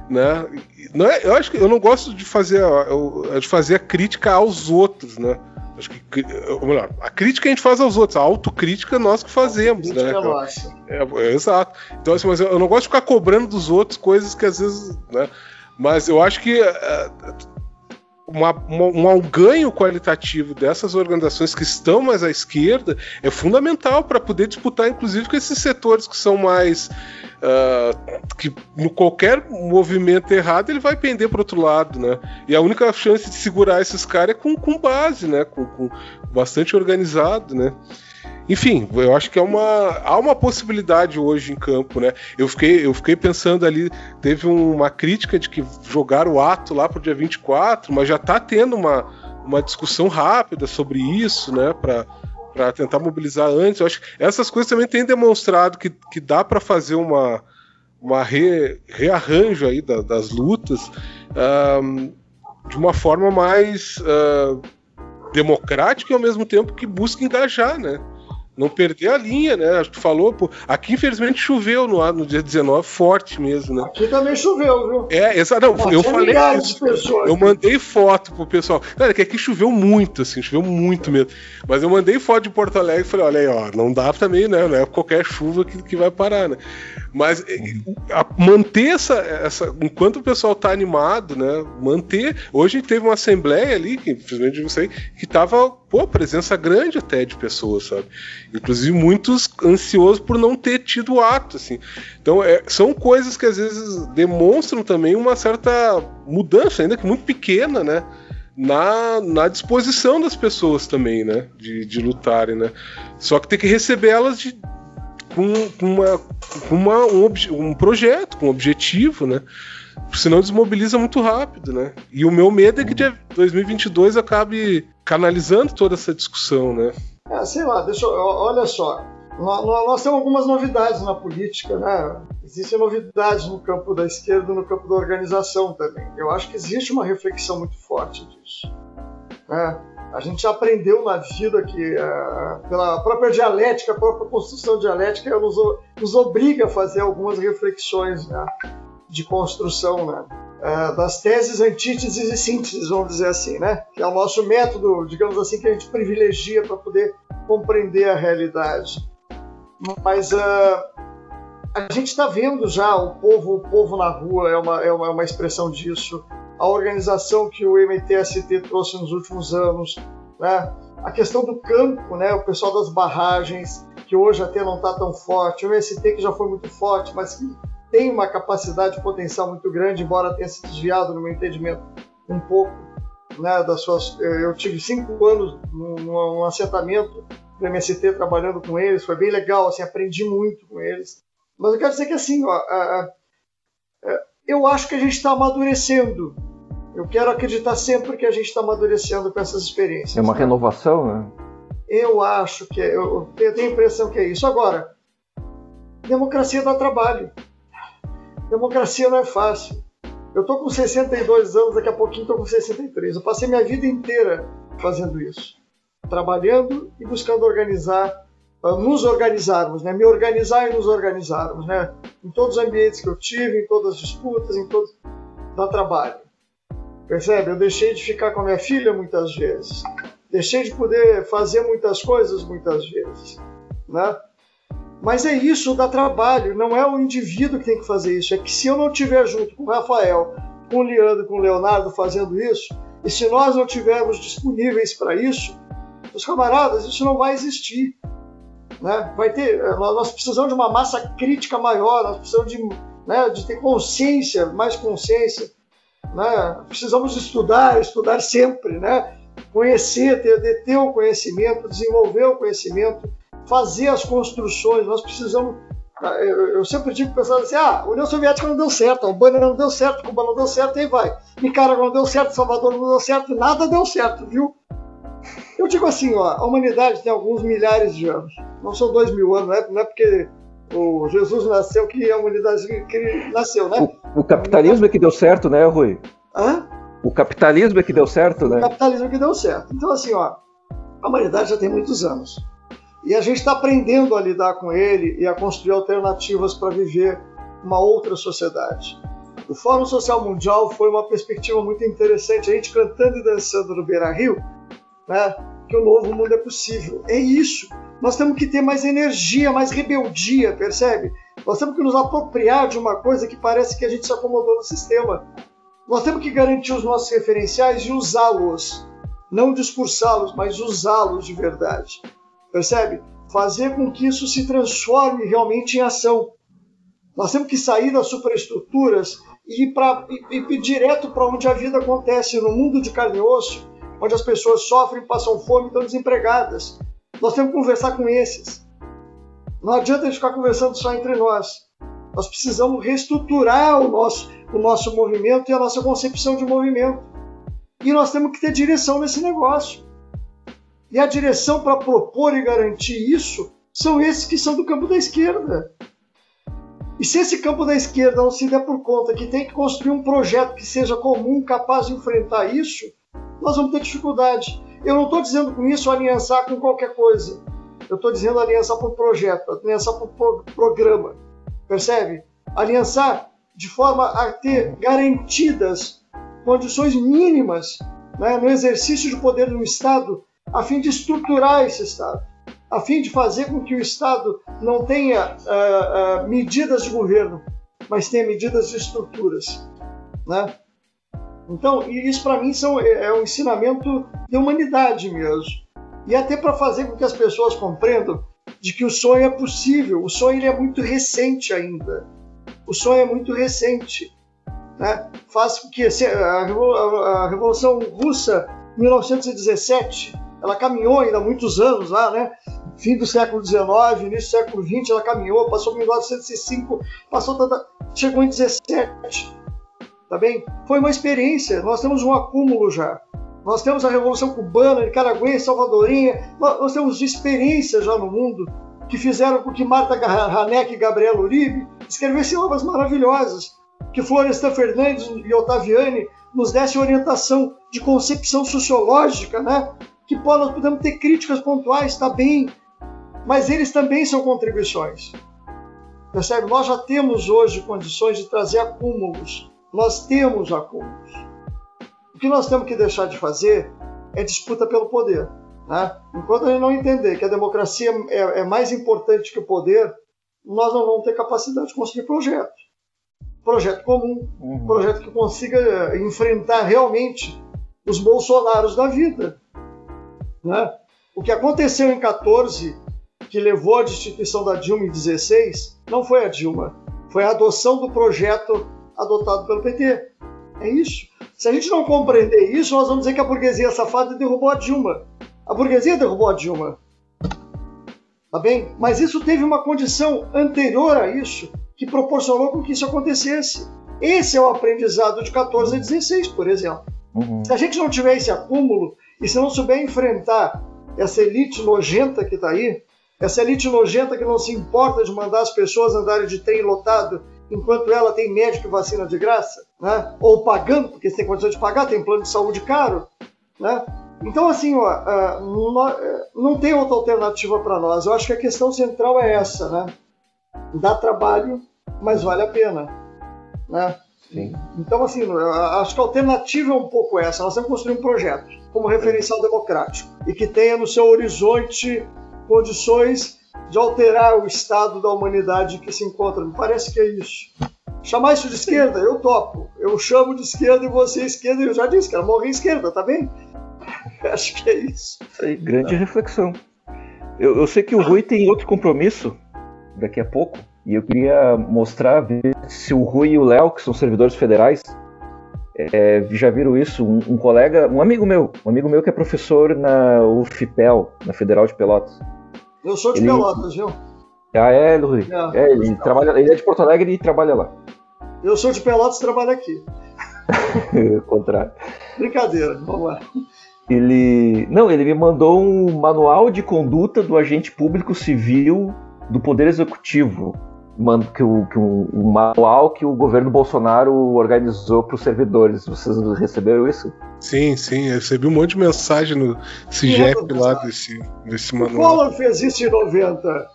Speaker 5: né? Não é, eu acho que eu não gosto de fazer a, de fazer a crítica aos outros, né? Acho que, ou melhor, a crítica a gente faz aos outros, a autocrítica nós que fazemos,
Speaker 6: a
Speaker 5: né?
Speaker 6: É.
Speaker 5: É, é, exato. Então, assim, mas eu, eu, não gosto de ficar cobrando dos outros coisas que às vezes, né? Mas eu acho que uh, uma, uma, um ganho qualitativo dessas organizações que estão mais à esquerda é fundamental para poder disputar, inclusive, com esses setores que são mais. Uh, que no qualquer movimento errado ele vai pender para outro lado, né? E a única chance de segurar esses caras é com, com base, né? Com, com bastante organizado, né? Enfim, eu acho que é uma, há uma possibilidade hoje em campo, né? Eu fiquei, eu fiquei pensando ali, teve uma crítica de que jogaram o ato lá pro dia 24, mas já está tendo uma, uma discussão rápida sobre isso, né? Para para tentar mobilizar antes. Eu acho que essas coisas também têm demonstrado que, que dá para fazer uma, uma re, rearranjo aí da, das lutas um, de uma forma mais uh, democrática e ao mesmo tempo que busca engajar, né? Não perder a linha, né? Acho que tu falou, pô, aqui infelizmente choveu no, no dia 19, forte mesmo, né?
Speaker 6: Aqui também choveu, viu?
Speaker 5: É, exato. Não,
Speaker 6: Nossa,
Speaker 5: eu falei
Speaker 6: isso. Pessoas.
Speaker 5: Eu mandei foto pro pessoal. Cara, que aqui choveu muito, assim, choveu muito mesmo. Mas eu mandei foto de Porto Alegre e falei, olha aí, ó, não dá também, né? Não é qualquer chuva que, que vai parar, né? Mas a, manter essa, essa. Enquanto o pessoal tá animado, né? Manter. Hoje teve uma assembleia ali, que infelizmente não sei, que tava, pô, presença grande até de pessoas, sabe? Inclusive muitos ansiosos por não ter tido ato, assim. Então, é, são coisas que às vezes demonstram também uma certa mudança, ainda que muito pequena, né? Na, na disposição das pessoas também, né? De, de lutarem, né? Só que tem que receber elas de, com, uma, com uma, um, um projeto, com um objetivo, né? Senão desmobiliza muito rápido, né? E o meu medo é que 2022 acabe canalizando toda essa discussão, né?
Speaker 6: É, sei lá, deixa eu, olha só. Nós, nós, temos algumas novidades na política, né? Existem novidades no campo da esquerda no campo da organização também. Eu acho que existe uma reflexão muito forte disso. Né? A gente aprendeu na vida que, uh, pela própria dialética, a própria construção dialética, nos, nos obriga a fazer algumas reflexões né? de construção, né? Uh, das teses, antíteses e sínteses, vamos dizer assim, né? Que é o nosso método, digamos assim, que a gente privilegia para poder compreender a realidade. Mas uh, a gente está vendo já o povo, o povo na rua é uma, é uma, é uma expressão disso. A organização que o MTST trouxe nos últimos anos, né? A questão do campo, né? O pessoal das barragens, que hoje até não está tão forte. O MST que já foi muito forte, mas que tem uma capacidade potencial muito grande, embora tenha se desviado, no meu entendimento, um pouco né, das suas. Eh, eu tive cinco anos num, assentamento do MST trabalhando com eles, foi bem legal, assim, aprendi muito com eles. Mas eu quero dizer que assim, ó, eu acho que a gente está amadurecendo. Eu quero acreditar sempre que a gente está amadurecendo com essas experiências.
Speaker 3: É uma né? renovação, né?
Speaker 6: Eu acho que é, eu tenho a impressão que é isso. Agora, democracia dá trabalho. Democracia não é fácil. Eu tô com 62 anos, daqui a pouquinho tô com 63. Eu passei minha vida inteira fazendo isso, trabalhando e buscando organizar, ah, nos organizarmos, né? Me organizar e nos organizarmos, né? Em todos os ambientes que eu tive, em todas as disputas, em todos dá trabalho. Percebe? Eu deixei de ficar com a minha filha muitas vezes. Deixei de poder fazer muitas coisas muitas vezes, né? Mas é isso, dá trabalho, não é o indivíduo que tem que fazer isso. É que se eu não estiver junto com o Rafael, com o Leandro, com o Leonardo fazendo isso, e se nós não tivermos disponíveis para isso, os camaradas, isso não vai existir. Né? Vai ter, nós precisamos de uma massa crítica maior, nós precisamos de, né, de ter consciência, mais consciência. Né? Precisamos estudar, estudar sempre, né? conhecer, ter, ter o conhecimento, desenvolver o conhecimento fazer as construções. Nós precisamos. Ah, eu sempre digo para assim: ah, a União Soviética não deu certo, a Albânia não deu certo, Cuba não deu certo, aí vai. Nicarágua não deu certo, Salvador não deu certo, nada deu certo, viu? Eu digo assim: ó, a humanidade tem alguns milhares de anos, não são dois mil anos, não é, não é porque o Jesus nasceu que a humanidade que nasceu, né?
Speaker 3: O, o capitalismo é que deu certo, né, Rui?
Speaker 6: Hã?
Speaker 3: O capitalismo é que deu certo, né?
Speaker 6: O capitalismo é que deu certo. Então, assim, ó, a humanidade já tem muitos anos. E a gente está aprendendo a lidar com ele e a construir alternativas para viver uma outra sociedade. O Fórum Social Mundial foi uma perspectiva muito interessante, a gente cantando e dançando no Beira Rio, né, que o novo mundo é possível. É isso. Nós temos que ter mais energia, mais rebeldia, percebe? Nós temos que nos apropriar de uma coisa que parece que a gente se acomodou no sistema. Nós temos que garantir os nossos referenciais e usá-los. Não discursá-los, mas usá-los de verdade percebe? Fazer com que isso se transforme realmente em ação. Nós temos que sair das superestruturas e ir, pra, ir, ir direto para onde a vida acontece, no mundo de carne e osso, onde as pessoas sofrem, passam fome estão desempregadas. Nós temos que conversar com esses. Não adianta a gente ficar conversando só entre nós. Nós precisamos reestruturar o nosso, o nosso movimento e a nossa concepção de movimento. E nós temos que ter direção nesse negócio. E a direção para propor e garantir isso são esses que são do campo da esquerda. E se esse campo da esquerda não se der por conta que tem que construir um projeto que seja comum, capaz de enfrentar isso, nós vamos ter dificuldade. Eu não estou dizendo com isso aliançar com qualquer coisa. Eu estou dizendo aliançar por projeto, aliançar por programa. Percebe? Aliançar de forma a ter garantidas condições mínimas né, no exercício de poder do Estado a fim de estruturar esse Estado, a fim de fazer com que o Estado não tenha uh, uh, medidas de governo, mas tenha medidas de estruturas. Né? Então, isso para mim são, é, é um ensinamento de humanidade mesmo. E até para fazer com que as pessoas compreendam de que o sonho é possível. O sonho é muito recente ainda. O sonho é muito recente. Né? Faz com que a Revolução Russa, 1917, ela caminhou ainda muitos anos lá, né? fim do século XIX, início do século XX, ela caminhou, passou por 1905, passou tanta, chegou em 17. Tá bem? Foi uma experiência, nós temos um acúmulo já. Nós temos a Revolução Cubana, Nicaragüense, Salvadorinha, nós, temos experiências já no mundo que fizeram com que Marta Haneck e Gabriela Uribe escrevessem obras maravilhosas, que Florestan Fernandes e Ottaviani nos dessem orientação de concepção sociológica, né? que nós podemos ter críticas pontuais, está bem, mas eles também são contribuições. Percebe? Nós já temos hoje condições de trazer acúmulos. Nós temos acúmulos. O que nós temos que deixar de fazer é disputa pelo poder. Né? Enquanto a gente não entender que a democracia é, é mais importante que o poder, nós não vamos ter capacidade de construir projetos. Projeto comum, uhum. projeto que consiga enfrentar realmente os bolsonaros da vida. Né? O que aconteceu em 14, que levou à destituição da Dilma em 16, não foi a Dilma, foi a adoção do projeto adotado pelo PT. É isso. Se a gente não compreender isso, nós vamos dizer que a burguesia safada derrubou a Dilma. A burguesia derrubou a Dilma. Tá bem? Mas isso teve uma condição anterior a isso que proporcionou com que isso acontecesse. Esse é o aprendizado de 14 a 16, por exemplo. Uhum. Se a gente não tiver esse acúmulo e se não souber enfrentar essa elite nojenta que está aí, essa elite nojenta que não se importa de mandar as pessoas andarem de trem lotado enquanto ela tem médico e vacina de graça, né? ou pagando, porque você tem condição de pagar, tem plano de saúde caro. Né? Então, assim, ó, é, não tem outra alternativa para nós. Eu acho que a questão central é essa, né? Dá trabalho, mas vale a pena, né? Sim. Então, assim, acho que a alternativa é um pouco essa. Nós temos que construir um projeto como referencial democrático e que tenha no seu horizonte condições de alterar o estado da humanidade que se encontra. Me parece que é isso. Chamar isso de esquerda, eu topo. Eu chamo de esquerda e você esquerda. Eu já disse, quero morrer esquerda, tá bem? Acho que é isso.
Speaker 3: Aí, grande reflexão. Eu, eu sei que o Rui tem outro compromisso daqui a pouco. E eu queria mostrar se o Rui e o Léo, que são servidores federais, é, já viram isso. Um, um, colega, um amigo meu, um amigo meu que é professor na UFPEL, na Federal de Pelotas.
Speaker 6: Eu sou de ele... Pelotas, viu?
Speaker 3: Ah, é, Rui? É, é ele, trabalha, ele é de Porto Alegre e trabalha lá.
Speaker 6: Eu sou de Pelotas e trabalho aqui.
Speaker 3: contrário.
Speaker 6: Brincadeira, vamos lá.
Speaker 3: Ele. Não, ele me mandou um manual de conduta do agente público civil do Poder Executivo que o, que o, o manual que o governo Bolsonaro organizou para os servidores. Vocês receberam isso?
Speaker 5: Sim, sim. Eu recebi um monte de mensagem no CIGEP lá desse, desse manual.
Speaker 6: O Collor fez isso em 90.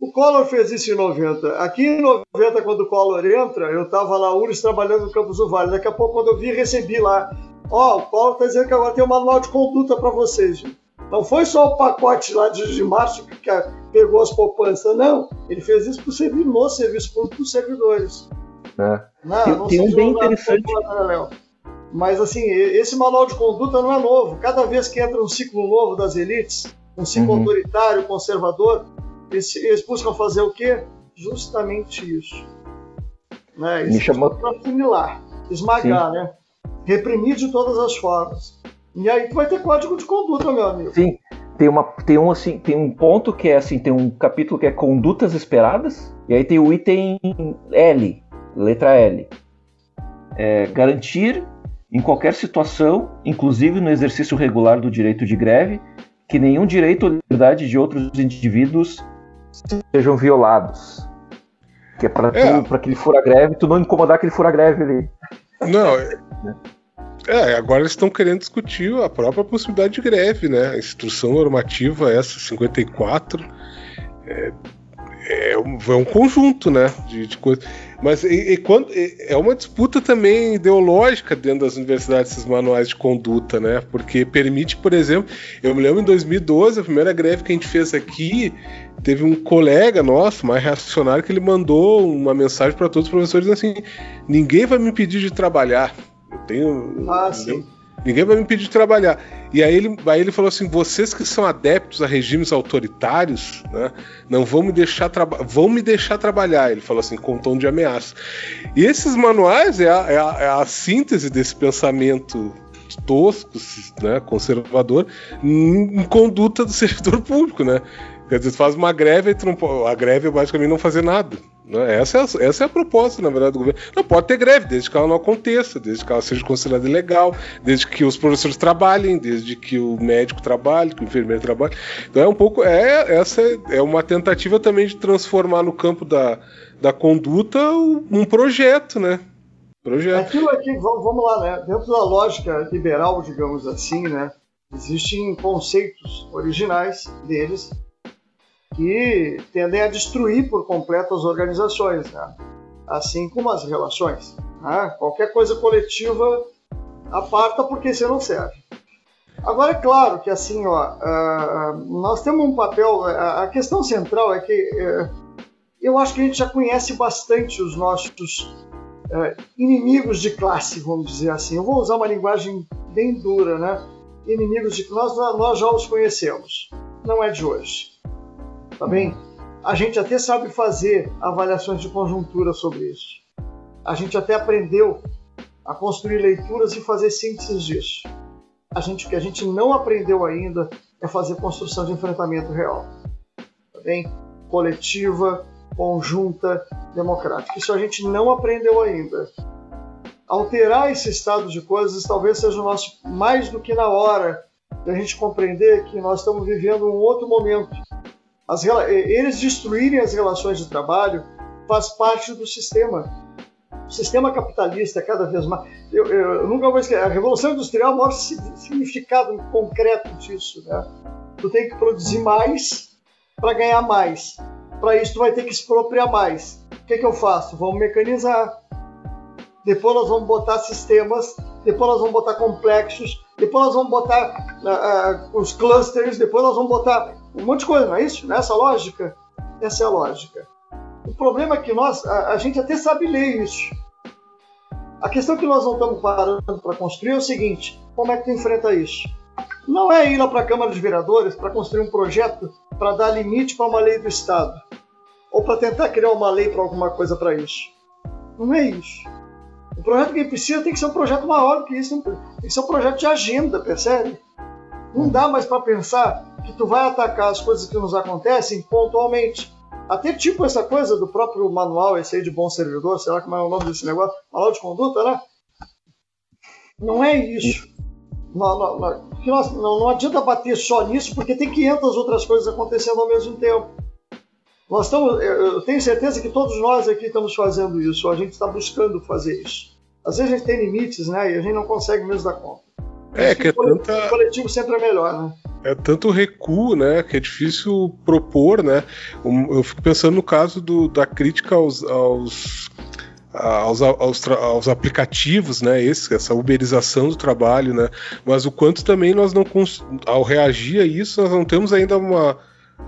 Speaker 6: O Collor fez isso em 90. Aqui em 90, quando o Collor entra, eu estava lá, URSS, trabalhando no Campos do Vale. Daqui a pouco, quando eu vi, recebi lá. Ó, oh, o Collor está dizendo que agora tem um manual de conduta para vocês. Não foi só o pacote lá de, de março que pegou as poupanças, não. Ele fez isso para o serviço, no serviço público dos servidores.
Speaker 3: É. Não, tem, não tem um bem interessante.
Speaker 6: Mas assim, esse manual de conduta não é novo. Cada vez que entra um ciclo novo das elites, um ciclo uhum. autoritário, conservador, eles, eles, buscam fazer o quê? Justamente isso. Né? Me chamou... para assimilar, esmagar, Sim. né? Reprimir de todas as formas. E aí tu vai ter código de conduta, meu amigo.
Speaker 3: Sim. Tem, uma, tem, um, assim, tem um ponto que é assim, tem um capítulo que é condutas esperadas, e aí tem o item L, letra L. É, garantir em qualquer situação, inclusive no exercício regular do direito de greve, que nenhum direito ou liberdade de outros indivíduos sejam violados. Que é para é. aquele fura-greve, tu não incomodar aquele fura-greve ali.
Speaker 5: Não, é, agora eles estão querendo discutir a própria possibilidade de greve, né? A instrução normativa essa 54 é, é, um, é um conjunto, né? De, de coisas. Mas e, e quando, e, é uma disputa também ideológica dentro das universidades, esses manuais de conduta, né? Porque permite, por exemplo, eu me lembro em 2012, a primeira greve que a gente fez aqui, teve um colega nosso, mais reacionário, que ele mandou uma mensagem para todos os professores assim: ninguém vai me impedir de trabalhar. Eu tenho. Ah, sim. Ninguém vai me impedir de trabalhar. E aí ele, aí ele falou assim: vocês que são adeptos a regimes autoritários, né, não vão me deixar vão me deixar trabalhar. Ele falou assim, com tom de ameaça. E esses manuais é a, é a, é a síntese desse pensamento tosco, né, conservador, em, em conduta do servidor público, né? Quer dizer, faz uma greve não, a greve é basicamente não fazer nada. Né? Essa, é a, essa é a proposta, na verdade, do governo. Não pode ter greve, desde que ela não aconteça, desde que ela seja considerada ilegal, desde que os professores trabalhem, desde que o médico trabalhe, que o enfermeiro trabalhe. Então é um pouco. É, essa é uma tentativa também de transformar no campo da, da conduta um projeto, né?
Speaker 6: Projeto. Aquilo aqui, vamos lá, né? Dentro da lógica liberal, digamos assim, né? Existem conceitos originais deles que tendem a destruir por completo as organizações, né? assim como as relações. Né? Qualquer coisa coletiva aparta porque você não serve. Agora é claro que assim, ó, uh, nós temos um papel. A questão central é que uh, eu acho que a gente já conhece bastante os nossos uh, inimigos de classe, vamos dizer assim. Eu vou usar uma linguagem bem dura, né? Inimigos de classe, nós já os conhecemos. Não é de hoje tá bem? A gente até sabe fazer avaliações de conjuntura sobre isso. A gente até aprendeu a construir leituras e fazer sínteses disso. A gente, o que a gente não aprendeu ainda é fazer construção de enfrentamento real. Tá bem? Coletiva, conjunta, democrática. Isso a gente não aprendeu ainda. Alterar esse estado de coisas talvez seja o nosso mais do que na hora de a gente compreender que nós estamos vivendo um outro momento as, eles destruírem as relações de trabalho faz parte do sistema. O sistema capitalista, cada vez mais. Eu, eu, eu nunca vou esquecer. A Revolução Industrial mostra o significado concreto disso. Né? Tu tem que produzir mais para ganhar mais. Para isso, tu vai ter que expropriar mais. O que, que eu faço? Vamos mecanizar. Depois, nós vamos botar sistemas. Depois, nós vamos botar complexos. Depois, nós vamos botar uh, uh, os clusters. Depois, nós vamos botar um monte de coisa, não é isso? Nessa lógica? Essa é a lógica. O problema é que nós, a, a gente até sabe ler isso. A questão que nós não estamos parando para construir é o seguinte: como é que tu enfrenta isso? Não é ir lá para a Câmara de Vereadores para construir um projeto para dar limite para uma lei do Estado ou para tentar criar uma lei para alguma coisa para isso. Não é isso. O projeto que precisa tem que ser um projeto maior do que isso, tem que ser um projeto de agenda, percebe? Não dá mais para pensar que tu vai atacar as coisas que nos acontecem pontualmente. Até tipo essa coisa do próprio manual, esse aí de bom servidor, será que é o nome desse negócio? Manual de conduta, né? Não é isso. Não, não, não, não, adianta bater só nisso, porque tem 500 outras coisas acontecendo ao mesmo tempo. Nós estamos, eu tenho certeza que todos nós aqui estamos fazendo isso, a gente está buscando fazer isso. Às vezes a gente tem limites, né? E a gente não consegue mesmo dar conta.
Speaker 5: É, que, que é tanta.
Speaker 6: O coletivo sempre é melhor, né?
Speaker 5: É tanto recuo, né, que é difícil propor, né? Eu fico pensando no caso do, da crítica aos, aos aos, aos, aos, aplicativos, né? Esse, essa uberização do trabalho, né? Mas o quanto também nós não ao reagir a isso, nós não temos ainda uma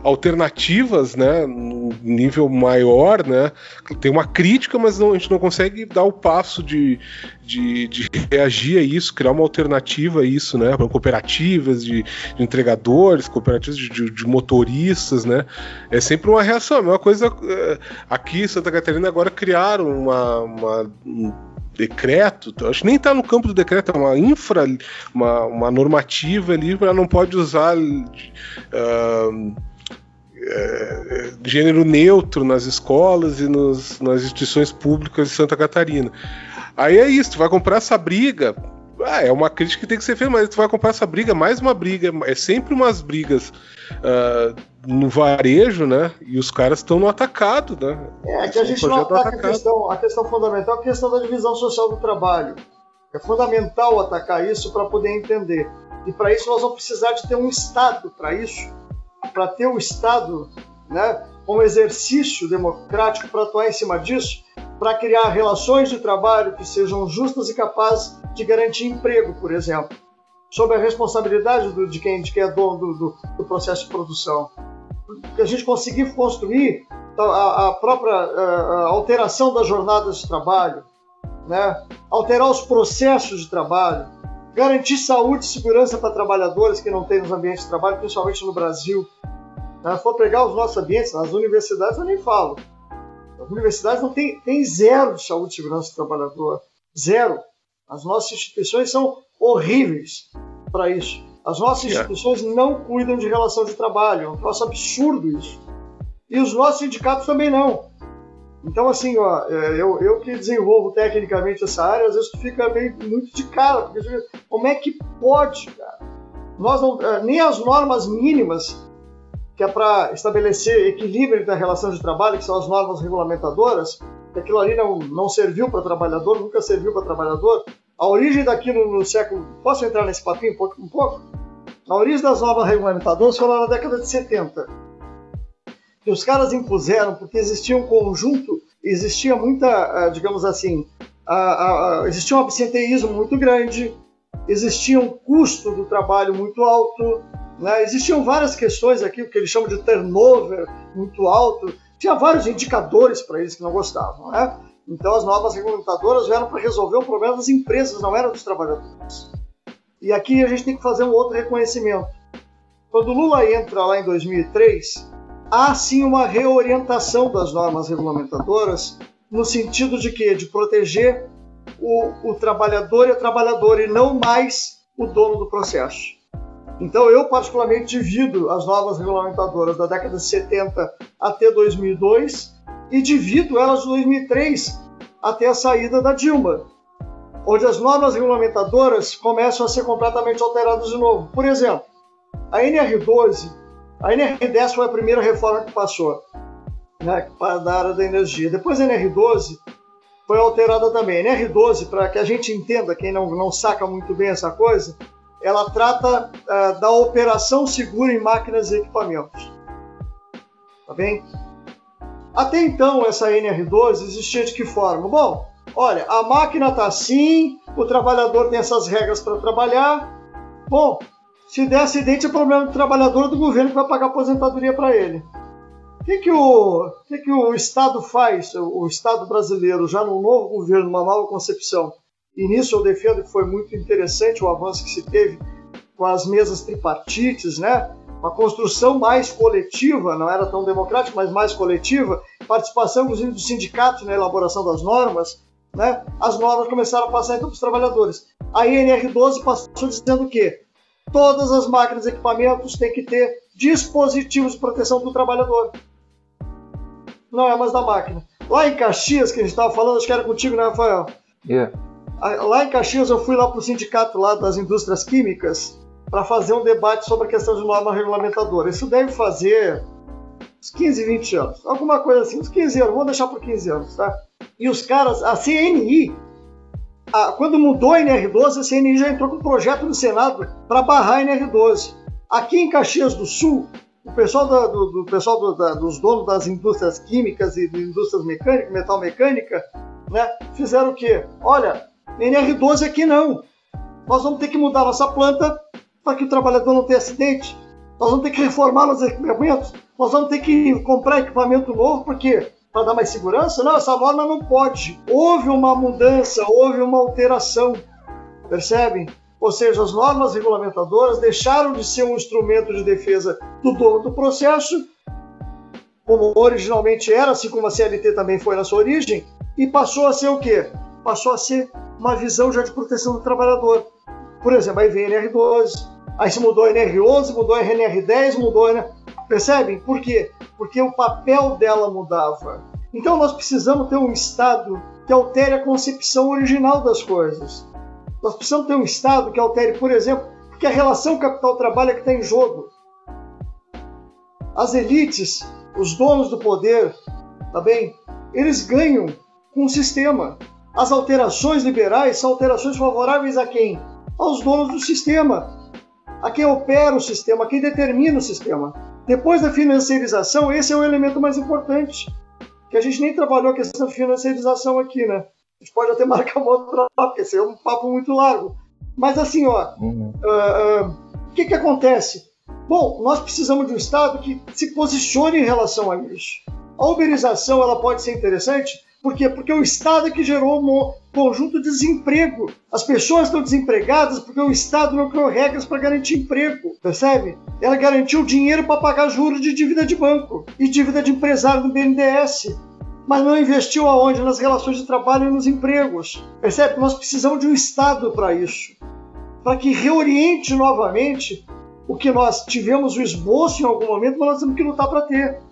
Speaker 5: alternativas, né, no nível maior, né, tem uma crítica, mas não, a gente não consegue dar o passo de, de, de reagir a isso, criar uma alternativa a isso, né, cooperativas de, de entregadores, cooperativas de, de, motoristas, né, é sempre uma reação, a mesma coisa é, aqui em Santa Catarina agora criaram uma, uma um decreto, acho que nem está no campo do decreto, é uma infra, uma, uma normativa ali, ela não pode usar uh, é, gênero neutro nas escolas e nos, nas instituições públicas de Santa Catarina. Aí é isso, tu vai comprar essa briga. Ah, é uma crítica que tem que ser feita, mas tu vai comprar essa briga, mais uma briga, é sempre umas brigas uh, no varejo, né? E os caras estão no atacado, né?
Speaker 6: É, que a gente não ataca a questão, a questão fundamental, a questão da divisão social do trabalho. É fundamental atacar isso para poder entender. E para isso nós vamos precisar de ter um Estado para isso para ter o Estado né, um exercício democrático para atuar em cima disso, para criar relações de trabalho que sejam justas e capazes de garantir emprego, por exemplo, sob a responsabilidade do, de, quem, de quem é dono do, do, do processo de produção. Que a gente conseguir construir a, a própria a, a alteração das jornadas de trabalho, né? alterar os processos de trabalho, garantir saúde e segurança para trabalhadores que não têm nos ambientes de trabalho, principalmente no Brasil. Se for pegar os nossos ambientes, nas universidades eu nem falo. As universidades não têm tem zero de saúde e segurança do trabalhador. Zero. As nossas instituições são horríveis para isso. As nossas instituições não cuidam de relação de trabalho. É um troço absurdo isso. E os nossos sindicatos também não. Então, assim, ó, é, eu, eu que desenvolvo tecnicamente essa área, às vezes tu fica meio muito de cara, porque como é que pode, cara? Nós não, é, nem as normas mínimas, que é para estabelecer equilíbrio entre a relação de trabalho, que são as normas regulamentadoras, que aquilo ali não, não serviu para trabalhador, nunca serviu para trabalhador. A origem daquilo no século. Posso entrar nesse papinho um pouco? Um pouco? A origem das normas regulamentadoras foi lá na década de 70 que os caras impuseram porque existia um conjunto, existia muita, ah, digamos assim, existia um absenteísmo muito grande, existia um custo do trabalho muito alto, né? existiam várias questões aqui, o que eles chamam de turnover muito alto, tinha vários indicadores para eles que não gostavam. Né? Então as novas regulamentadoras vieram para resolver o problema das empresas, não era dos trabalhadores. E aqui a gente tem que fazer um outro reconhecimento. Quando Lula entra lá em 2003, há sim uma reorientação das normas regulamentadoras no sentido de que de proteger o, o trabalhador e a trabalhadora e não mais o dono do processo. Então eu particularmente divido as normas regulamentadoras da década de 70 até 2002 e divido elas de 2003 até a saída da Dilma, onde as normas regulamentadoras começam a ser completamente alteradas de novo. Por exemplo, a NR12 a NR10 foi a primeira reforma que passou né, da área da energia. Depois a NR12 foi alterada também. A NR12, para que a gente entenda, quem não, não saca muito bem essa coisa, ela trata uh, da operação segura em máquinas e equipamentos. Tá bem? Até então, essa NR12 existia de que forma? Bom, olha, a máquina está assim, o trabalhador tem essas regras para trabalhar. Bom, se der acidente, é problema do trabalhador do governo que vai pagar aposentadoria para ele. O que, que, o, que, que o Estado faz, o Estado brasileiro, já no novo governo, numa nova concepção? E nisso eu defendo que foi muito interessante o avanço que se teve com as mesas tripartites, né? uma construção mais coletiva, não era tão democrática, mas mais coletiva, participação inclusive dos sindicatos na elaboração das normas, né? as normas começaram a passar então para os trabalhadores. A INR12 passou dizendo o quê? todas as máquinas e equipamentos têm que ter dispositivos de proteção do trabalhador. Não é mais da máquina. Lá em Caxias, que a gente estava falando, acho que era contigo, né, Rafael?
Speaker 3: Yeah.
Speaker 6: Lá em Caxias, eu fui lá para o sindicato lá das indústrias químicas para fazer um debate sobre a questão de norma regulamentadora. Isso deve fazer uns 15, 20 anos. Alguma coisa assim, uns 15 anos. Vamos deixar por 15 anos, tá? E os caras, a CNI, a, quando mudou a NR12, a CNI já entrou com um projeto no Senado para barrar a NR12. Aqui em Caxias do Sul, o pessoal, da, do, do, pessoal do, da, dos donos das indústrias químicas e indústrias mecânicas, metal mecânica, né, fizeram o quê? Olha, NR12 aqui não. Nós vamos ter que mudar nossa planta para que o trabalhador não tenha acidente. Nós vamos ter que reformar os equipamentos. Nós vamos ter que comprar equipamento novo, porque para dar mais segurança? Não, essa norma não pode. Houve uma mudança, houve uma alteração, percebem? Ou seja, as normas regulamentadoras deixaram de ser um instrumento de defesa do dono do processo, como originalmente era, assim como a CLT também foi na sua origem, e passou a ser o quê? Passou a ser uma visão já de proteção do trabalhador. Por exemplo, aí vem a NR12, aí se mudou a NR11, mudou a NR10, mudou a. Percebem? Por quê? Porque o papel dela mudava. Então nós precisamos ter um Estado que altere a concepção original das coisas. Nós precisamos ter um Estado que altere, por exemplo, porque a relação capital-trabalho é que está em jogo. As elites, os donos do poder, tá bem? Eles ganham com o sistema. As alterações liberais são alterações favoráveis a quem? Aos donos do sistema, a quem opera o sistema, a quem determina o sistema. Depois da financiarização, esse é o elemento mais importante, que a gente nem trabalhou a questão da financiarização aqui, né? A gente pode até marcar uma outra, porque esse é um papo muito largo. Mas assim, ó, uhum. uh, uh, o que que acontece? Bom, nós precisamos de um Estado que se posicione em relação a isso. A uberização ela pode ser interessante, por quê? Porque o Estado é que gerou um conjunto de desemprego. As pessoas estão desempregadas porque o Estado não criou regras para garantir emprego, percebe? Ela garantiu dinheiro para pagar juros de dívida de banco e dívida de empresário do BNDES. mas não investiu aonde? Nas relações de trabalho e nos empregos. Percebe? Nós precisamos de um Estado para isso. Para que reoriente novamente o que nós tivemos o esboço em algum momento, mas nós temos que lutar para ter.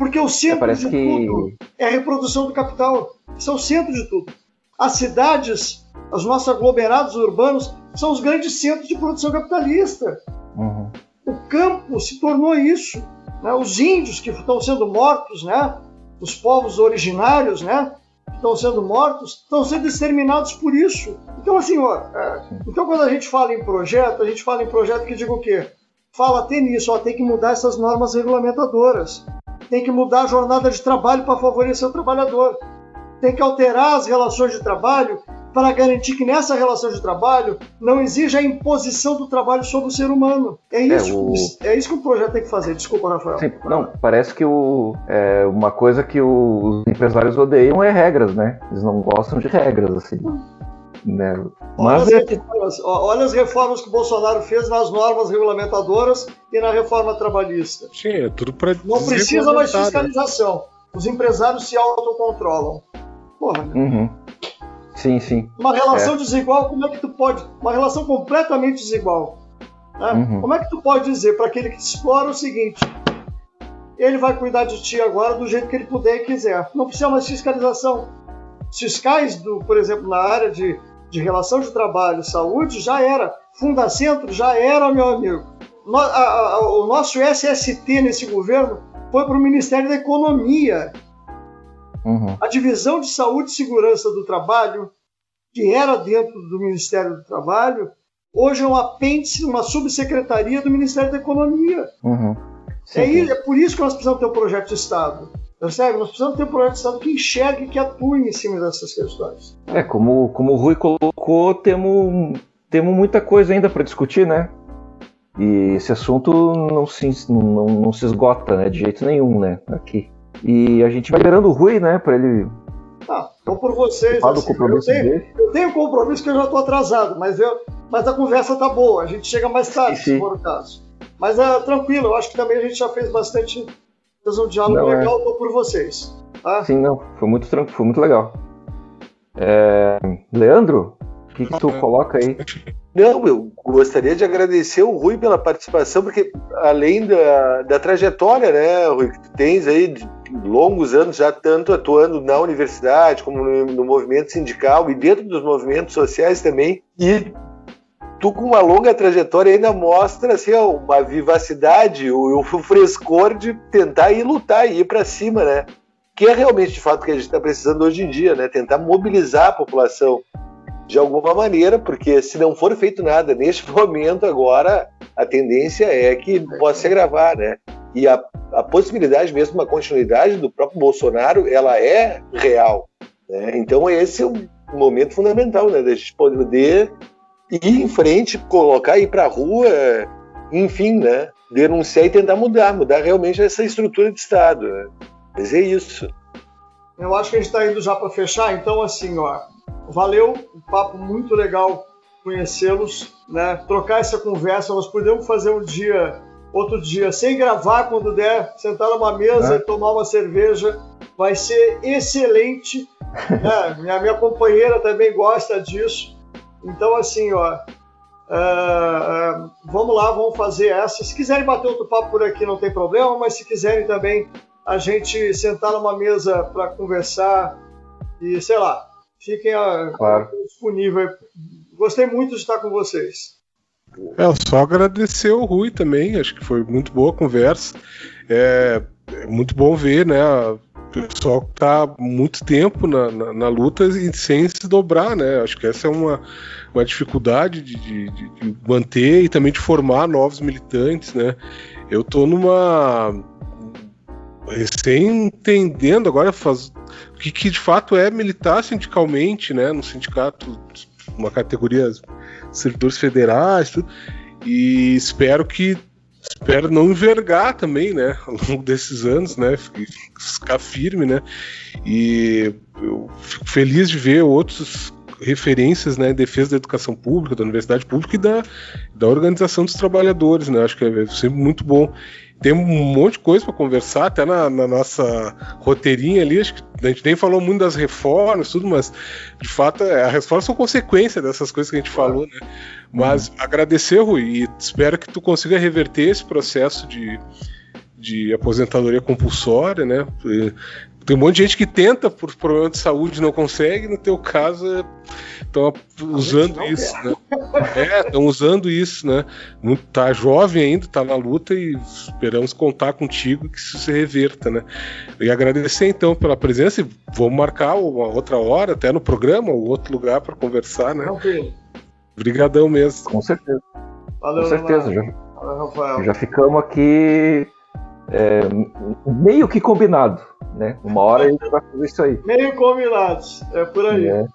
Speaker 6: Porque o centro
Speaker 3: Parece
Speaker 6: de
Speaker 3: que-
Speaker 6: tudo é a reprodução do capital. Isso é o centro de tudo. As cidades, os nossos aglomerados urbanos, são os grandes centros de produção capitalista.
Speaker 3: Uhum.
Speaker 6: O campo se tornou isso. né? Os índios que estão sendo mortos, né? os povos originários né? que estão sendo mortos, estão sendo exterminados por isso. Então, assim, ó, é, então quando a gente fala em projeto, a gente fala em projeto que diga o quê? Fala até nisso, ó, tem que mudar essas normas regulamentadoras. Tem que mudar a jornada de trabalho para favorecer o trabalhador. Tem que alterar as relações de trabalho para garantir que nessa relação de trabalho não exija a imposição do trabalho sobre o ser humano. É isso,
Speaker 3: o-
Speaker 6: é isso que o projeto tem que fazer. Desculpa, Rafael.
Speaker 3: Sim, não, parece que o, é, uma coisa que os empresários odeiam é regras, né? Eles não gostam de regras, assim. Né?
Speaker 6: Olha
Speaker 3: Mas
Speaker 6: as,
Speaker 3: é,
Speaker 6: reformas, ó, olha as reformas que o Bolsonaro fez nas normas regulamentadoras e na reforma trabalhista.
Speaker 5: Sim, é tudo pra
Speaker 6: Não precisa mais
Speaker 5: né?
Speaker 6: fiscalização. Os empresários se autocontrolam. Porra,
Speaker 3: Uhum. Sim, sim.
Speaker 6: uma relação desigual, como é que tu pode. Uma relação completamente desigual. né?
Speaker 3: Uhum.
Speaker 6: Como é que tu pode dizer para aquele que te explora o seguinte: ele vai cuidar de ti agora do jeito que ele puder e quiser. Não precisa mais fiscalização. Os fiscais, do, por exemplo, na área de, de relação de trabalho, saúde, já era. Fundacentro já era, meu amigo. No- a- a- o nosso SST nesse governo foi para o Ministério da Economia.
Speaker 3: Uhum.
Speaker 6: A divisão de saúde e segurança do trabalho, que era dentro do Ministério do Trabalho, hoje é um apêndice, uma subsecretaria do Ministério da Economia.
Speaker 3: Uhum.
Speaker 6: É, é por isso que nós precisamos ter um projeto de Estado. Percebe? Nós precisamos ter um projeto de Estado que enxergue e que atue em cima dessas questões.
Speaker 3: É, como, como o Rui colocou, temos, temos muita coisa ainda para discutir, né? E esse assunto não se, não, não se esgota né, de jeito nenhum, né? Aqui. E a gente vai liberando o Rui, né? Para ele
Speaker 6: Ah, vou por vocês. assim, eu, tenho, eu tenho compromisso que eu já estou atrasado, mas, eu, mas a conversa tá boa. A gente chega mais tarde,
Speaker 3: Sim, sim.
Speaker 6: se for o caso. Mas é tranquilo, eu acho que também a gente já fez bastante. Fez um diálogo
Speaker 3: Não, é.
Speaker 6: legal, estou por vocês. Tá?
Speaker 3: Sim, não, foi muito tranquilo, foi muito legal. É, Leandro, o que, que tu coloca aí?
Speaker 4: Não, eu gostaria de agradecer o Rui pela participação, porque além da, da trajetória, né, Rui, que tu tens aí de longos anos já tanto atuando na universidade como no, no movimento sindical e dentro dos movimentos sociais também, e tu com uma longa trajetória ainda mostra assim, uma vivacidade, o, o frescor de tentar ir lutar e ir para cima, né? Que é realmente de fato que a gente está precisando hoje em dia, né? Tentar mobilizar a população de alguma maneira, porque se não for feito nada neste momento agora, a tendência é que possa se agravar, né? E a, a possibilidade mesmo uma continuidade do próprio Bolsonaro, ela é real. Né? Então esse é um momento fundamental, né? Da gente poder ir em frente, colocar, ir para a rua, enfim, né? Denunciar e tentar mudar, mudar realmente essa estrutura de Estado. Né? Mas é isso.
Speaker 6: Eu acho que a gente está indo já para fechar, então assim, ó, valeu, um papo muito legal conhecê-los, né? Trocar essa conversa, nós podemos fazer um dia, outro dia, sem gravar quando der, sentar numa mesa
Speaker 3: É.
Speaker 6: e tomar uma cerveja, vai ser excelente. né? minha, minha companheira também gosta disso. Então assim, ó, é, é, vamos lá, vamos fazer essa. Se quiserem bater outro papo por aqui, não tem problema, mas se quiserem também a gente sentar numa mesa para conversar e, sei lá, fiquem
Speaker 3: Claro.
Speaker 6: disponíveis. Gostei muito de estar com vocês.
Speaker 5: É, só agradecer o Rui também, acho que foi muito boa a conversa. É, é muito bom ver, né? Pessoal que tá há muito tempo na, na, na luta e sem se dobrar, né? Acho que essa é uma, uma dificuldade de, de, de- manter e também de formar novos militantes, né? Eu tô numa. recém entendendo agora faz, o que, que de fato é militar sindicalmente, né? No sindicato, uma categoria servidores federais, tudo. E espero que espero não envergar também, né, ao longo desses anos, né, ficar firme, né. E eu fico feliz de ver outros referências né, em defesa da educação pública, da universidade pública e da, da organização dos trabalhadores. Né? Acho que é sempre muito bom. Tem um monte de coisa para conversar, até na, na, nossa roteirinha ali. Acho que a gente nem falou muito das reformas, tudo, mas de fato é, as reformas são consequência dessas coisas que a gente falou, né? Mas uhum. agradecer, Rui, e espero que tu consiga reverter esse processo de, de aposentadoria compulsória, né? Tem um monte de gente que tenta por problema de saúde não consegue, no teu caso estão usando isso, né? É, estão usando isso, né? Tá jovem ainda, tá na luta e esperamos contar contigo que isso se reverta, né? E agradecer então pela presença e vamos marcar uma outra hora, até no programa ou outro lugar para conversar, né? Obrigadão mesmo.
Speaker 3: Com certeza. Valeu, Com certeza. Já, já ficamos aqui é, meio que combinado, né? Uma hora a gente vai fazer isso aí.
Speaker 6: Meio combinados, é por aí. É,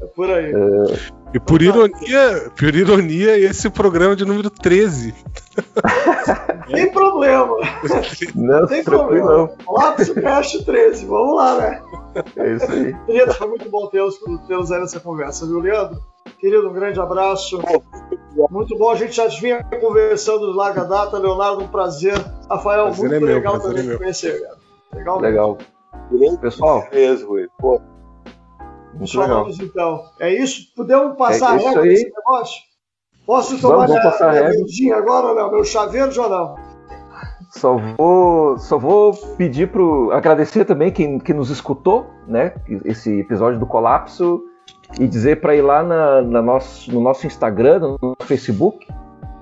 Speaker 6: é por aí. É...
Speaker 5: E por ironia, por ironia, esse é programa de número 13.
Speaker 6: Tem problema.
Speaker 3: Não, Tem problema.
Speaker 6: Lápis Cast 13, vamos lá, né?
Speaker 3: É isso aí.
Speaker 6: Querido, foi muito bom tê-los aí nessa conversa, viu, Leandro? Querido, um grande abraço. Muito bom, a gente já vinha conversando de larga data, Leonardo, um prazer. Rafael, prazer muito é legal meu, também te conhecer, cara.
Speaker 3: Legal. Legal. Pessoal.
Speaker 4: Mesmo, Pô.
Speaker 6: Nos falamos então. É isso? Podemos passar é a régua nesse negócio? Posso tomar vamos, vamos minha, minha agora ou não? Meu chaveiro ou não?
Speaker 3: Só vou, só vou pedir para agradecer também quem, quem nos escutou, né? Esse episódio do colapso e dizer para ir lá na, na nosso, no nosso Instagram, no nosso Facebook,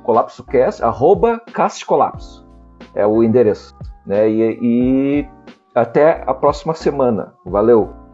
Speaker 3: ColapsoCast, arroba Colapso. É o endereço. Né? E, e até a próxima semana. Valeu!